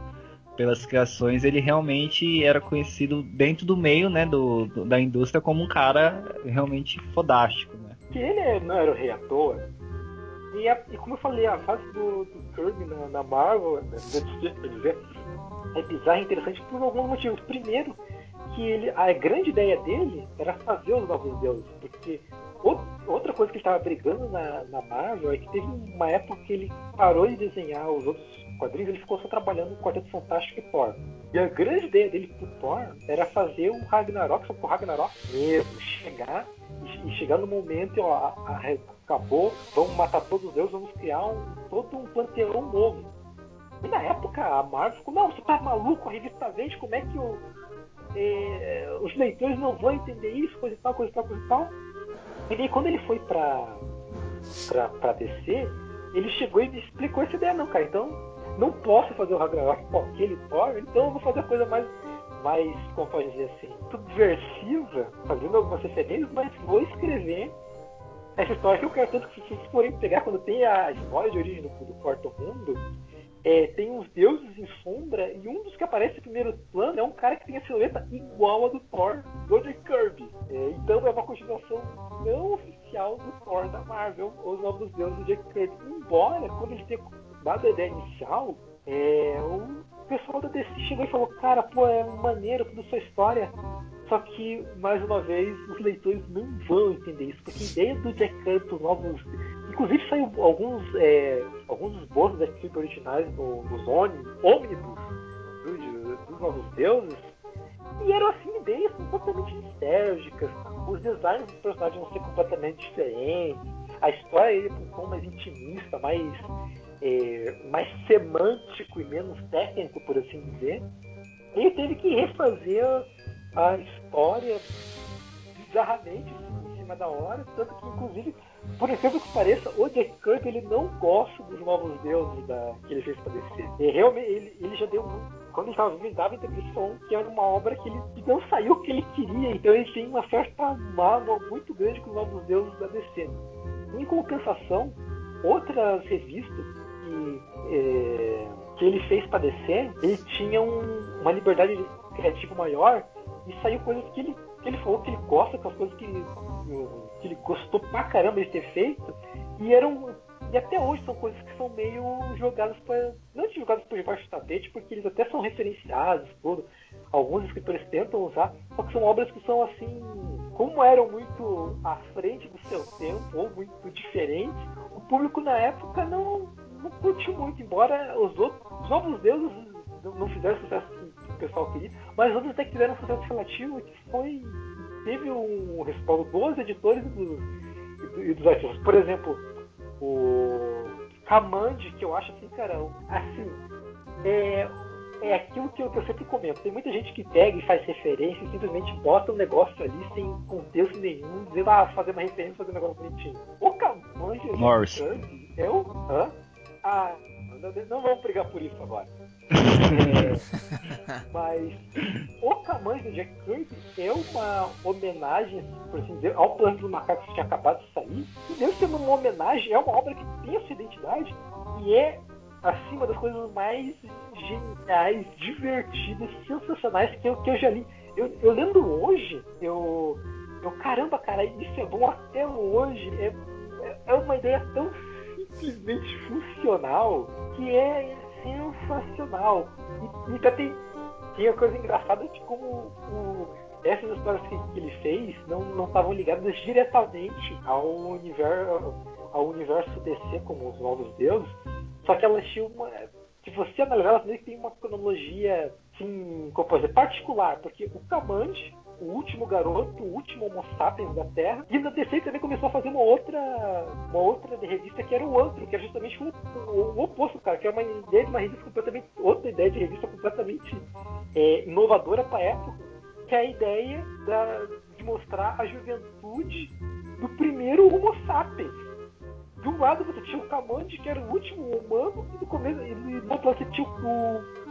pelas criações, ele realmente era conhecido dentro do meio, né, do, do da indústria como um cara realmente fodástico, né? Que ele não era o rei à toa. E, a, e como eu falei, a fase do, do Kirby na, na Marvel, né, dizer, é bizarra e interessante por alguns motivos. Primeiro, que ele, a grande ideia dele era fazer os novos deuses, porque outra coisa que ele estava brigando na, na, Marvel é que teve uma época que ele parou de desenhar os outros quadrinhos, ele ficou só trabalhando no Quarteto Fantástico e Thor. E a grande ideia dele pro Thor era fazer o Ragnarok, só que o Ragnarok mesmo, chegar e, chegar no momento, ó, a, a, acabou, vamos matar todos os deuses, vamos criar um, todo um panteão novo. E na época a Marvel ficou, não, você tá maluco, a revista vende, como é que o, é, os leitores não vão entender isso, coisa e tal, coisa e tal, coisa e tal. E aí quando ele foi pra, pra, pra DC, ele chegou e explicou essa ideia, não, cara, então não posso fazer o Ragnarok com aquele Thor, então eu vou fazer a coisa mais, mais como pode dizer assim, subversiva, fazendo algumas referências, mas vou escrever essa história que eu quero tanto que vocês forem pegar quando tem a história de origem do, do Quarto Mundo, é, tem uns deuses em sombra e um dos que aparece no primeiro plano é um cara que tem a silhueta igual a do Thor Jack Kirby. É, então é uma continuação não oficial do Thor da Marvel, Os Novos Deuses do Jack Kirby. Embora, quando ele tenha dado a ideia inicial, é, o pessoal da DC chegou e falou: Cara, pô, é maneiro toda a sua história. Só que, mais uma vez, os leitores não vão entender isso, porque a ideia do Jack os novos Inclusive saiu alguns, é, alguns esboços da equipe originais no, nos ônibus do, dos Novos Deuses. E eram assim ideias completamente nostálgicas. Os designs dos personagens vão ser completamente diferentes. A história ele é um tom mais intimista, mais, é, mais semântico e menos técnico, por assim dizer. Ele teve que refazer a história bizarramente em cima da hora, tanto que inclusive por incrível que pareça, o Jack Kirby ele não gosta dos novos deuses da, que ele fez para DC. E realmente ele, ele já deu quando ele estava vivo, ele dava entrevista que era uma obra que ele não saiu o que ele queria, então ele tem uma certa mágoa muito grande com os novos deuses da DC. Em compensação, outras revistas é, que ele fez para DC, ele tinha um, uma liberdade criativa maior e saiu coisas que ele, que ele falou que ele gosta, com as coisas que que ele gostou pra caramba de ter feito, e eram. E até hoje são coisas que são meio jogadas para. Não jogadas por debaixo do tapete, porque eles até são referenciados, tudo. Alguns escritores tentam usar, só que são obras que são assim. Como eram muito à frente do seu tempo, ou muito diferentes, o público na época não, não curtiu muito, embora os outros os novos deuses não fizeram sucesso que o pessoal queria, mas outros até que tiveram sucesso relativo que foi teve um respaldo dos editores e dos, e dos artistas. Por exemplo, o Kamandi, que eu acho assim, cara, assim, é, é aquilo que eu, que eu, sempre comento. Tem muita gente que pega e faz referência e simplesmente bota um negócio ali sem contexto nenhum, dizendo, ah, fazer uma referência, fazer um negócio bonitinho. O Kamandi Morris. é o. Hã? Ah, não, vamos brigar por isso agora. É, mas o Camões do Jack Kirby é uma homenagem, por assim dizer, ao plano do macaco que tinha acabado de sair. E deve ser uma homenagem, é uma obra que tem a sua identidade e é acima das coisas mais geniais, divertidas, sensacionais que eu, que eu já li. Eu, eu lendo hoje, eu, eu. Caramba, cara, isso é bom até hoje. É, é uma ideia tão simplesmente funcional que é sensacional. E, e tem, tem uma coisa engraçada de como o, essas histórias que, que, ele fez não estavam ligadas diretamente ao universo, ao universo DC como os novos deuses, só que elas tinham uma. Se você analisar, elas meio que tem uma cronologia assim, como dizer, particular, porque o Kamandi o último garoto, o último Homo sapiens da Terra. E na DC também começou a fazer uma outra, uma outra revista que era o Antro, que era justamente o, o, o oposto, cara, que é uma ideia de uma revista completamente, outra ideia de revista completamente é, inovadora para época, que é a ideia da, de mostrar a juventude do primeiro Homo sapiens. De um lado você tinha o Kamandi, que era o último humano, e do começo, e do outro lado você tinha o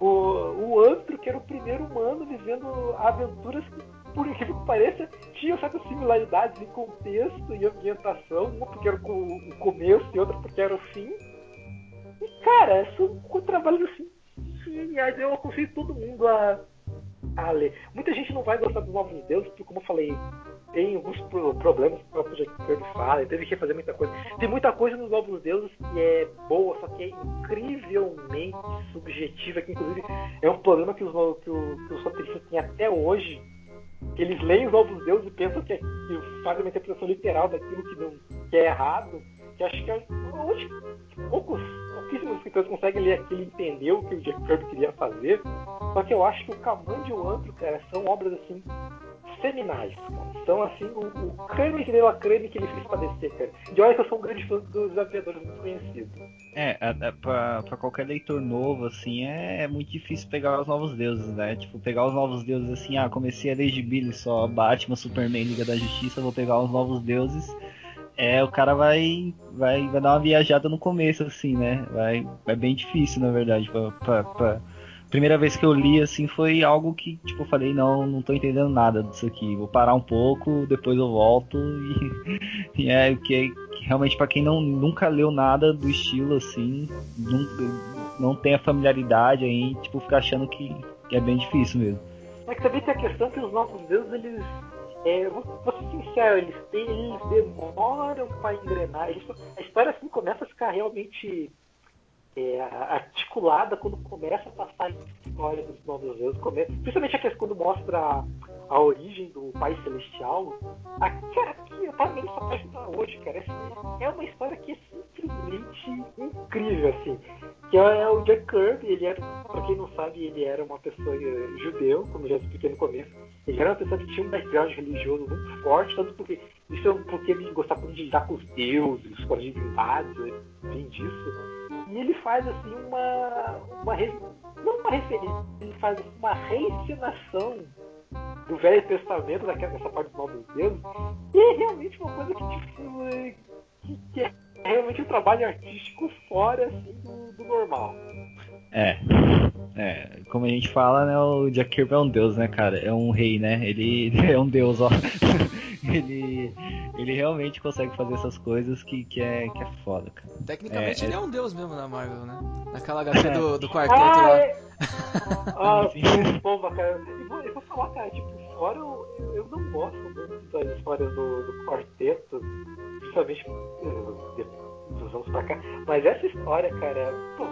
o, o Antro, que era o primeiro humano vivendo aventuras que, por incrível que pareça, tinham certas similaridades em contexto e ambientação, uma porque era o começo e outra porque era o fim. E, cara, é um trabalho assim, geniais. Eu aconselho todo mundo a, a ler. Muita gente não vai gostar dos Novos Deuses, porque, como eu falei, tem alguns problemas que o próprio Jack Kirby fala, teve que fazer muita coisa. Tem muita coisa nos Novos Deuses que é boa, só que é incrivelmente subjetiva, que inclusive é um problema que os, que, que os têm até hoje, que eles leem os Novos Deuses e pensam que, é, que fazem uma interpretação literal daquilo que, não, que é errado, que acho que é, hoje, poucos, pouquíssimos escritores conseguem ler aquilo e entender o que o Jack Kirby queria fazer, só que eu acho que o Caman e o Antro, cara, são obras assim seminais. São assim o, o creme que deu a creme que ele fez padecer, cara. E olha que eu sou um grande fã dos aviadores muito conhecidos. É, pra, pra, qualquer leitor novo, assim, é, é, muito difícil pegar os novos deuses, né? Tipo, pegar os novos deuses assim, ah, comecei a ler de Billy só, Batman, Superman, Liga da Justiça, vou pegar os novos deuses. É, o cara vai, vai, vai dar uma viajada no começo, assim, né? Vai, é bem difícil, na verdade, pra, pra, pra primeira vez que eu li, assim, foi algo que, tipo, eu falei, não, não tô entendendo nada disso aqui. Vou parar um pouco, depois eu volto e, e é que, que realmente para quem não, nunca leu nada do estilo, assim, não, não tem a familiaridade aí, tipo, fica achando que, que é bem difícil mesmo. É que também tem a questão que os nossos deuses, eles é, vou, vou ser sincero, eles, eles demoram para engrenar. Eles, a história assim começa a ficar realmente é, articulada quando começa a passar a história dos novos deuses, começa, principalmente a questão quando mostra a, a origem do Pai Celestial. Aqui, aqui tá meio essa parte pra hoje, cara. Assim, é uma história que é simplesmente incrível, assim. Que é o Jack Kirby, ele era, pra quem não sabe, ele era uma pessoa eh, judeu, como já expliquei no começo. Ele era uma pessoa que tinha um background religioso muito forte, tanto porque isso é porque ele gostava de lidar com os deuses, com as divindades, vem disso. E ele faz assim uma. uma não uma referência, ele faz uma reensinação do Velho Testamento, daquela, dessa parte do Novos Deus, e é realmente uma coisa que, tipo, que, que é realmente um trabalho artístico fora assim, do, do normal. É. É, como a gente fala, né, o Jack Kirby é um deus, né, cara? É um rei, né? Ele, é um deus, ó. ele, ele realmente consegue fazer essas coisas que, que, é, que é foda, cara. Tecnicamente é, ele é... é um deus mesmo na Marvel, né? Naquela HQ do, do quarteto ah, lá. É... ah, bomba, cara. E vou, eu vou falar, cara, tipo, fora eu, eu não gosto muito das histórias do, do quarteto, principalmente eh, dos anos pra cá. Mas essa história, cara, pô,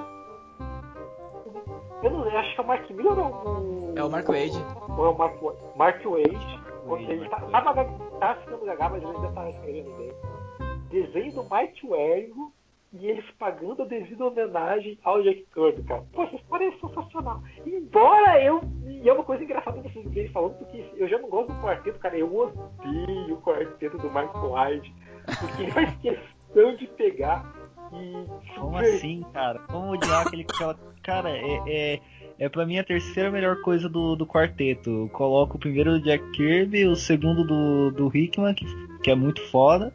eu não acho que é o Mark Miller ou o. É o Mark Wade. Ou é o Mark, Mark Wade. Wade ele tá, tava, tá ficando legal, mas ele ainda tá escrevendo bem. Desenho do Mike Wergo e eles pagando a devida homenagem ao Jack Kirby, cara. Pô, essa história é sensacional. Embora eu. E é uma coisa engraçada vocês verem falando, porque eu já não gosto do quarteto, cara. Eu odeio o quarteto do Mike Wade. Porque ele faz questão de pegar e. Como assim, cara? Como odiar aquele. Cara, é, é é pra mim a terceira melhor coisa do, do quarteto. Eu coloco o primeiro do Jack Kirby, o segundo do, do Hickman, que, que é muito foda,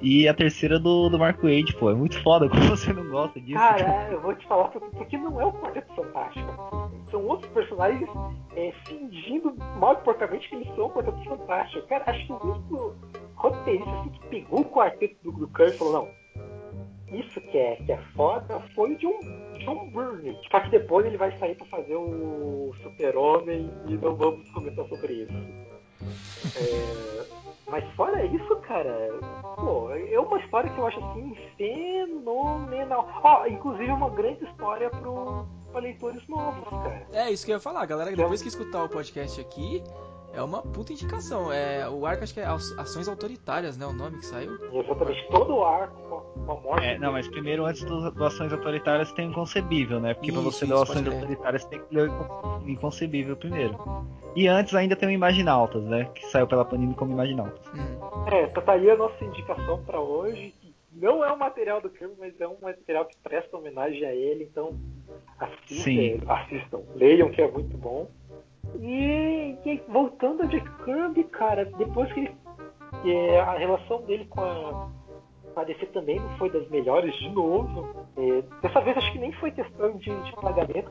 e a terceira do, do Mark Wade, pô. É muito foda, como você não gosta disso? Cara, eu vou te falar porque não é o Quarteto Fantástico. São outros personagens é, fingindo mal portamente que eles são o Quarteto Fantástico. Cara, acho que o único roteirista assim, que pegou o quarteto do, do Kirby e falou, não, isso que é, que é foda foi o John, John Byrne. Só que depois ele vai sair pra fazer o Super-Homem e não vamos comentar sobre isso. É, mas fora isso, cara, pô, é uma história que eu acho assim fenomenal. Ó, oh, inclusive uma grande história pro, pra leitores novos, cara. É isso que eu ia falar, galera. Depois que escutar o podcast aqui, é uma puta indicação. É, o arco acho que é Ações Autoritárias, né? O nome que saiu. Exatamente, todo o arco com a morte. É, não, mas primeiro, antes do, do Ações Autoritárias, tem Inconcebível, né? Porque isso, pra você ler Ações Autoritárias, tem que ler o Inconcebível primeiro. E antes ainda tem o Imaginautas, né? Que saiu pela Panini como Imaginautas. Hum. É, tá aí a nossa indicação para hoje. Não é um material do filme, mas é um material que presta homenagem a ele, então assistam, assistam leiam que é muito bom. E, e voltando a Jack Kirby, cara, depois que, que a relação dele com a, a DC também não foi das melhores de novo. É, dessa vez acho que nem foi questão de, de pagamento,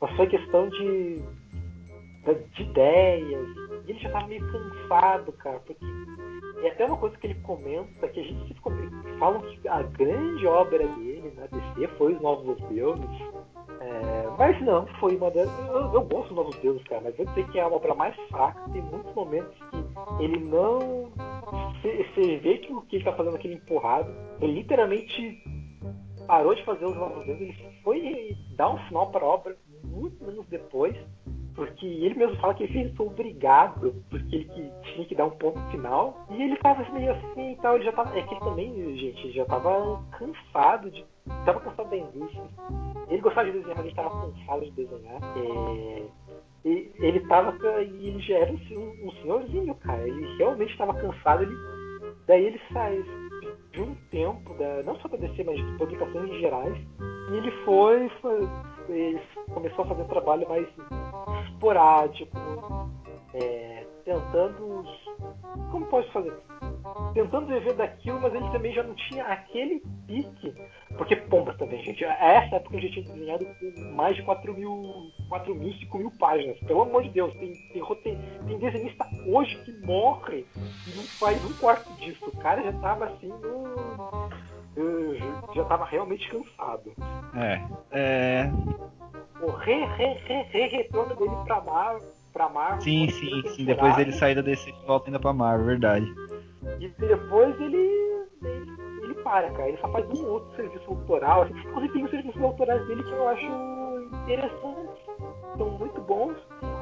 mas foi questão de, de ideias. E ele já tava meio cansado, cara, porque é até uma coisa que ele comenta, que a gente ficou, falam que a grande obra dele na DC foi os Novos Deuses. É, mas não, foi uma das. Eu, eu gosto dos Novos Deuses, cara, mas vou dizer que é uma obra mais fraca. Tem muitos momentos que ele não. Você vê que o que ele tá fazendo aquele empurrado, ele literalmente parou de fazer os Novos Deuses, ele foi dar um final pra obra muito anos depois, porque ele mesmo fala que ele fez obrigado, porque ele que, tinha que dar um ponto final, e ele tava meio assim e tal, ele já tava. É que ele também, gente, já tava cansado de. Tava cansado da indústria. Ele gostava de desenhar, mas ele tava cansado de desenhar. É, e ele tava. E ele já era um, senhorzinho, cara. Ele realmente estava cansado. Ele, daí ele saiu de um tempo, da, não só da DC, mas de publicações em gerais. E ele foi, foi ele começou a fazer um trabalho mais esporádico, é, tentando. Como posso fazer? Tentando viver daquilo, mas ele também já não tinha aquele pique. Porque pomba também, gente. A essa época a gente tinha desenhado mais de 4 mil, 4 mil, 5 mil páginas. Pelo amor de Deus, tem, tem, tem, desenhista hoje que morre e não faz um quarto disso. O cara já tava assim no eu já tava realmente cansado. É. é... O re, re, re, re retorno dele pra Mar, pra Mar. Sim, sim, sim. Depois ele sair da DC e volta ainda pra Mar, verdade. E depois ele, ele, ele para, cara. Ele só faz um outro serviço autoral. Inclusive tem os serviços autorais dele que eu acho interessantes. São muito bons.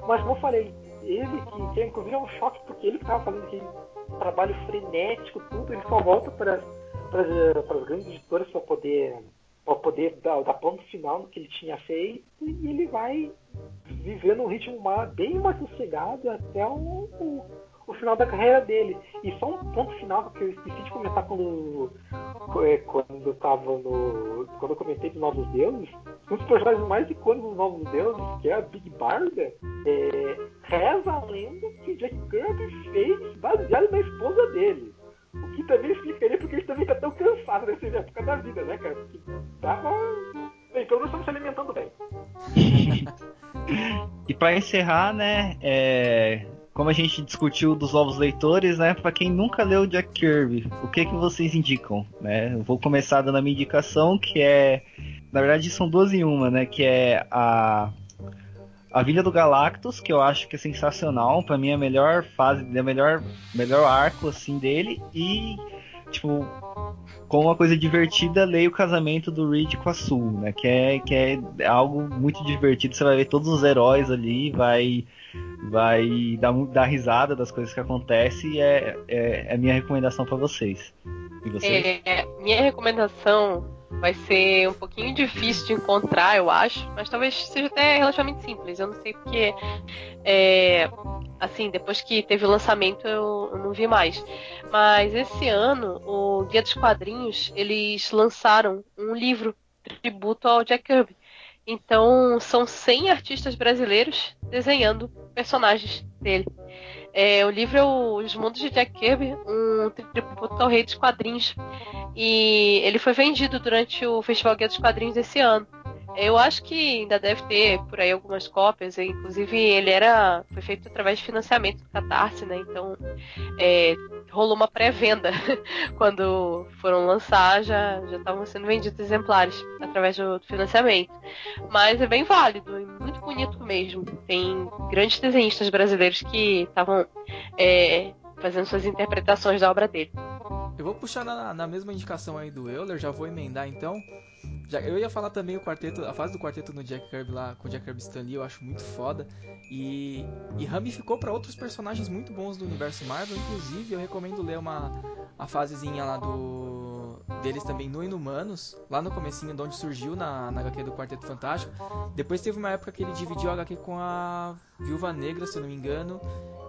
Mas como eu falei, ele que, que inclusive é um choque porque ele que tava fazendo aquele trabalho frenético, tudo, ele só volta para para as grandes editoras para poder, pra poder dar, dar ponto final no que ele tinha feito e ele vai viver num ritmo bem mais sossegado até o, o, o, final da carreira dele. E só um ponto final que eu esqueci de comentar quando, é, quando eu tava no. quando eu comentei dos Novos Deuses, um dos personagens mais icônicos dos Novos Deuses, que é a Big Barda, é, reza a lenda que Jack Kirby fez baseado na esposa dele. O que também explicaria porque ele também tá tão cansado nessa época da vida, né, cara? Porque tava. Bem, pelo menos estamos se alimentando bem. e para encerrar, né, é... como a gente discutiu dos novos leitores, né, para quem nunca leu Jack Kirby, o que que vocês indicam, né? Eu vou começar dando a minha indicação, que é, na verdade são duas em uma, né, que é a a Vila do Galactus, que eu acho que é sensacional, para mim é a melhor fase, é melhor, melhor arco assim dele e tipo com uma coisa divertida, leio o casamento do Reed com a Sul, né? Que é, que é algo muito divertido. Você vai ver todos os heróis ali, vai vai dar, dar risada das coisas que acontecem e é, é, é a minha recomendação para vocês. Vocês? É, minha recomendação vai ser um pouquinho difícil de encontrar, eu acho, mas talvez seja até relativamente simples. Eu não sei porque, é, assim, depois que teve o lançamento eu, eu, não vi mais. Mas esse ano, o Guia dos Quadrinhos, eles lançaram um livro tributo ao Jack Kirby. Então, são 100 artistas brasileiros desenhando personagens dele. É, o livro é o Os Mundos de Jack Kirby, um tributo ao rei dos quadrinhos. E ele foi vendido durante o Festival Guia dos Quadrinhos desse ano. Eu acho que ainda deve ter por aí algumas cópias. Inclusive, ele era foi feito através de financiamento do Catarse, né? Então, é, rolou uma pré-venda. Quando foram lançar, já já estavam sendo vendidos exemplares através do, financiamento. Mas é bem válido e muito bonito mesmo. Tem grandes desenhistas brasileiros que estavam é, fazendo suas interpretações da obra dele. Eu vou puxar na, na mesma indicação aí do Euler, já vou emendar então. Já, eu ia falar também o quarteto, a fase do quarteto no Jack Kirby lá, com o Jack Kirby Stanley, eu acho muito foda. E, e ramificou para outros personagens muito bons do universo Marvel, inclusive eu recomendo ler uma a fasezinha lá do deles também no Inumanos, lá no comecinho de onde surgiu na, na HQ do Quarteto Fantástico. Depois teve uma época que ele dividiu a HQ com a Viúva Negra, se eu não me engano,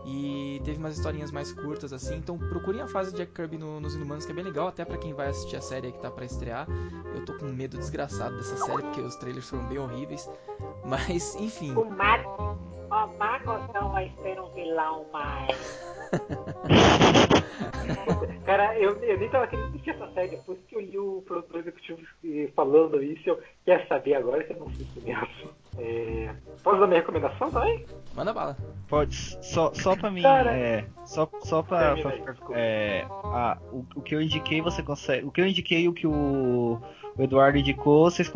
e teve umas historinhas mais curtas assim. Então procurem a fase de Jack Kirby no, nos Inumanos, que é bem legal, até para quem vai assistir a série que tá para estrear. Eu tô com medo desgraçado dessa série, porque os trailers foram bem horríveis. Mas, enfim. O Marcos, o Marcos não vai ser um vilão mais. Cara, eu, eu nem tava querendo assistir essa série. Depois que eu li o produtor executivo falando isso, eu quero saber agora que eu não sei mesmo. É... Posso dar minha recomendação também? Manda bala. Pode, só, só pra mim, Cara, é, só, só pra, pra ficar, é, a, o, o que eu indiquei você consegue, o que eu indiquei e o que o, o Eduardo indicou, vocês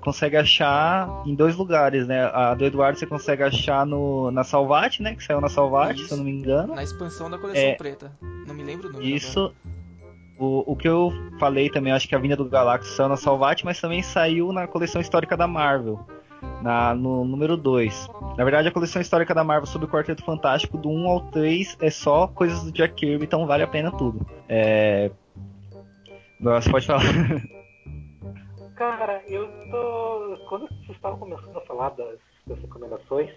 conseguem achar em dois lugares, né? A do Eduardo você consegue achar no, na Salvat, né? Que saiu na Salvat, se eu não me engano. Na expansão da coleção é, preta. Não me lembro o nome. Isso. O, o que eu falei também, acho que a Vinda do Galáxia saiu na Salvat, mas também saiu na coleção histórica da Marvel. Na, no número 2. Na verdade, a coleção histórica da Marvel sobre o Quarteto Fantástico, do 1 ao 3, é só coisas do Jack Kirby, então vale a pena tudo. É... Você pode falar. Cara, eu tô. Quando vocês estavam começando a falar das, das recomendações,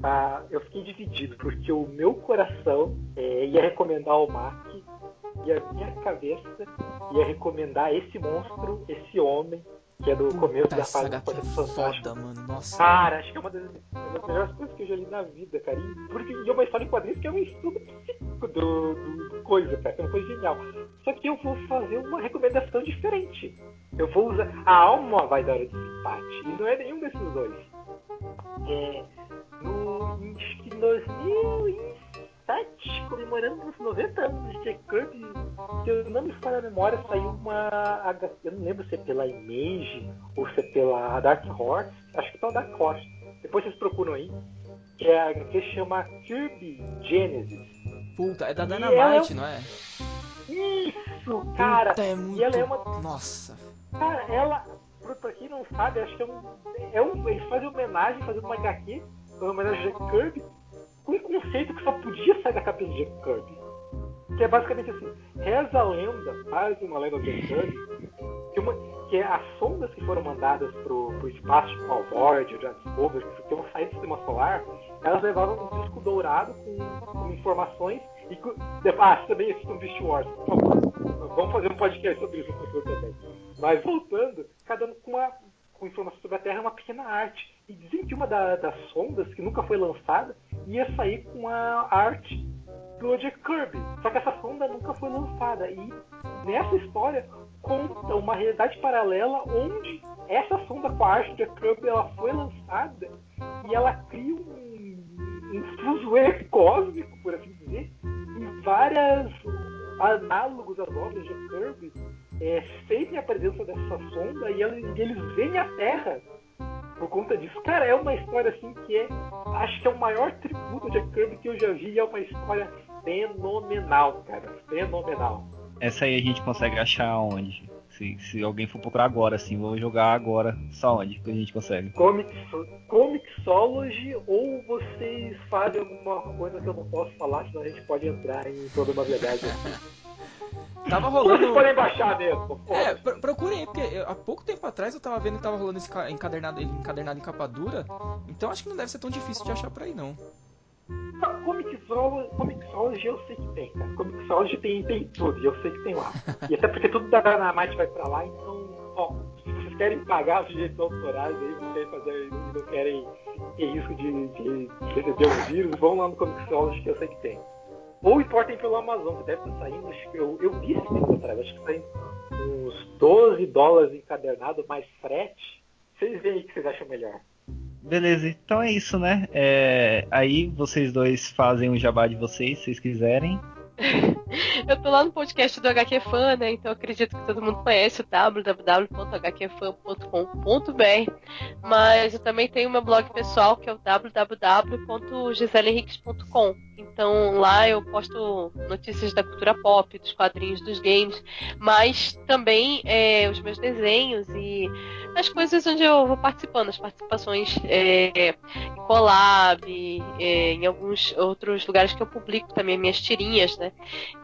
tá, eu fiquei dividido, porque o meu coração é, ia recomendar o Mark e a minha cabeça ia recomendar esse monstro, esse homem, que é do começo Puta, da fase de Quarteto é Fantástico. Foda, mano. Nossa, cara, acho que é uma das, uma das, melhores coisas que eu já li na vida, cara. E, porque, e é uma história em quadrinhos que é um estudo psíquico do, do, coisa, cara. Que é uma coisa genial. Só que eu vou fazer uma recomendação diferente. Eu vou usar. A alma vai dar o desempate. E não é nenhum desses dois. É. No, em 2000 Tati comemorando os 90 anos de Kirby. Se eu não me falho a memória, saiu uma. Eu não lembro se é pela Image ou se é pela Dark Horse. Acho que é pela Dark Horse. Depois vocês procuram aí. Que é a HQ chama Kirby Genesis. Puta, é da Dynamite, é... não é? Isso, cara! Puta, é muito... E ela é uma. Nossa! Cara, ela. Pra quem não sabe, acho que é um. É um... Eles fazem homenagem, fazendo uma HQ, uma homenagem a Kirby com um conceito que só podia sair da cabeça de Kirby. Que é basicamente assim: reza a lenda, faz uma lenda de Jack Kirby, que, uma, que é as sondas que foram mandadas pro, pro espaço, tipo o Voyager, o Discovery, que iam sair do sistema solar, elas levavam um disco dourado com, com informações e com, ah, também assistam Beast Wars, por favor. Vamos fazer um podcast sobre isso no futuro também. Mas voltando, cada um com, uma, com informação sobre a Terra é uma pequena arte. E dizem que uma da, das sondas, que nunca foi lançada, ia sair com a arte do Jack Kirby. Só que essa sonda nunca foi lançada. E nessa história conta uma realidade paralela onde essa sonda com a arte do Jack Kirby ela foi lançada e ela cria um, um fuzuê cósmico, por assim dizer, em várias análogos às obras de Kirby é, sentem a presença dessa sonda e eles veem a Terra por conta disso. Cara, é uma história assim que é. Acho que é o maior tributo de Kirby que eu já vi. É uma história fenomenal, cara. Fenomenal. Essa aí a gente consegue achar onde? Se, se alguém for procurar agora, assim, vou jogar agora. Só onde que a gente consegue? Comics, Comixology ou vocês fazem alguma coisa que eu não posso falar, senão a gente pode entrar em problemas legais aqui. Tava rolando. Vocês podem baixar mesmo. É, procurem aí, porque eu, há pouco tempo atrás eu tava vendo que tava rolando esse encadernado, encadernado em capa dura. Então acho que não deve ser tão difícil de achar por aí, não. Comixology, Comixology eu sei que tem, cara. Comixology tem, tem tudo, e eu sei que tem lá. E até porque tudo da Dynamite vai pra lá, então, ó, se vocês querem pagar os direitos autorais aí, não querem fazer, não querem ter risco de, de, de receber um vírus, vão lá no Comixology que eu sei que tem. Ou importem pelo Amazon, que deve estar saindo, eu, eu vi esse tempo atrás, acho que saindo uns 12 dólares encadernado mais frete. Vocês veem aí que vocês acham melhor. Beleza, então é isso, né? É, aí vocês dois fazem o jabá de vocês, se vocês quiserem. eu tô lá no podcast do HQ né? Então acredito que todo mundo conhece o www.hqfan.com.br. Mas eu também tenho meu blog pessoal que é o www.giselenriques.com. Então lá eu posto notícias da cultura pop, dos quadrinhos, dos games, mas também é, os meus desenhos e as coisas onde eu vou participando, as participações é, collab, é, em alguns outros lugares que eu publico também minhas tirinhas, né?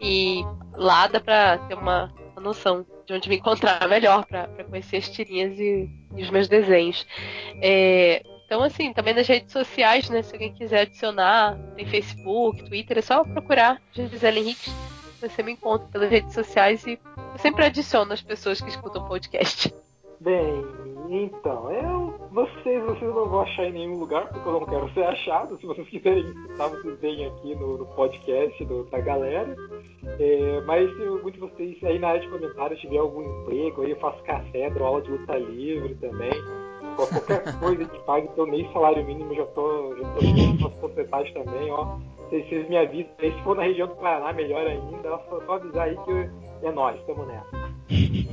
E lá dá pra ter uma, uma noção de onde me encontrar melhor para conhecer as tirinhas e, e os meus desenhos. É, então, assim, também nas redes sociais, né? Se alguém quiser adicionar, tem Facebook, Twitter, é só procurar Gisele Henrique. Você me encontra pelas redes sociais e eu sempre adiciono as pessoas que escutam o podcast. Bem, então, eu. Vocês, vocês não vão achar em nenhum lugar, porque eu não quero ser achado. Se vocês quiserem escutar, vocês vêm aqui no, no podcast do, da galera. É, mas se algum de vocês aí na área de comentários tiver algum emprego, aí eu faço café, dou aula de luta livre também. Qualquer coisa que pague pelo meio salário mínimo, já tô, já tô porcentagens também, ó. Se vocês me avisam, aí se for na região do Paraná, melhor ainda, só, só avisar aí que é nós, estamos nessa.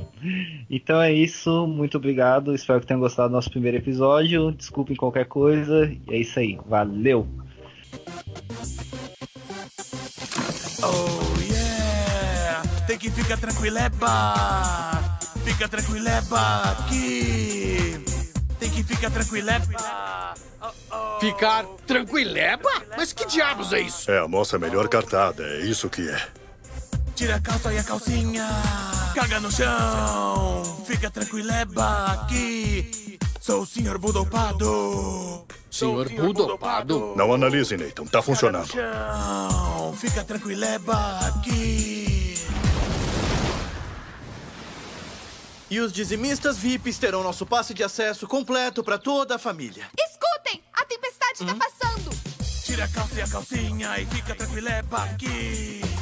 Então é isso, muito obrigado. Espero que tenham gostado do nosso primeiro episódio. Desculpem qualquer coisa. E é isso aí. Valeu! Oh yeah! Tem que ficar tranquileba! Fica tranquileba aqui! Tem que ficar tranquileba! Oh, oh. Ficar tranquileba? Mas que diabos é isso? É a nossa melhor cartada, é isso que é. Tira a calça e a calcinha, caga no chão, fica tranquileba aqui. Sou o Sr. Budopado. Senhor Budopado? Não analise, Nathan. Tá funcionando. Caga no chão, fica tranquileba aqui. E os dizimistas VIPs terão nosso passe de acesso completo para toda a família. Escutem, a tempestade está passando. Tira a calça e a calcinha e fica tranquileba aqui.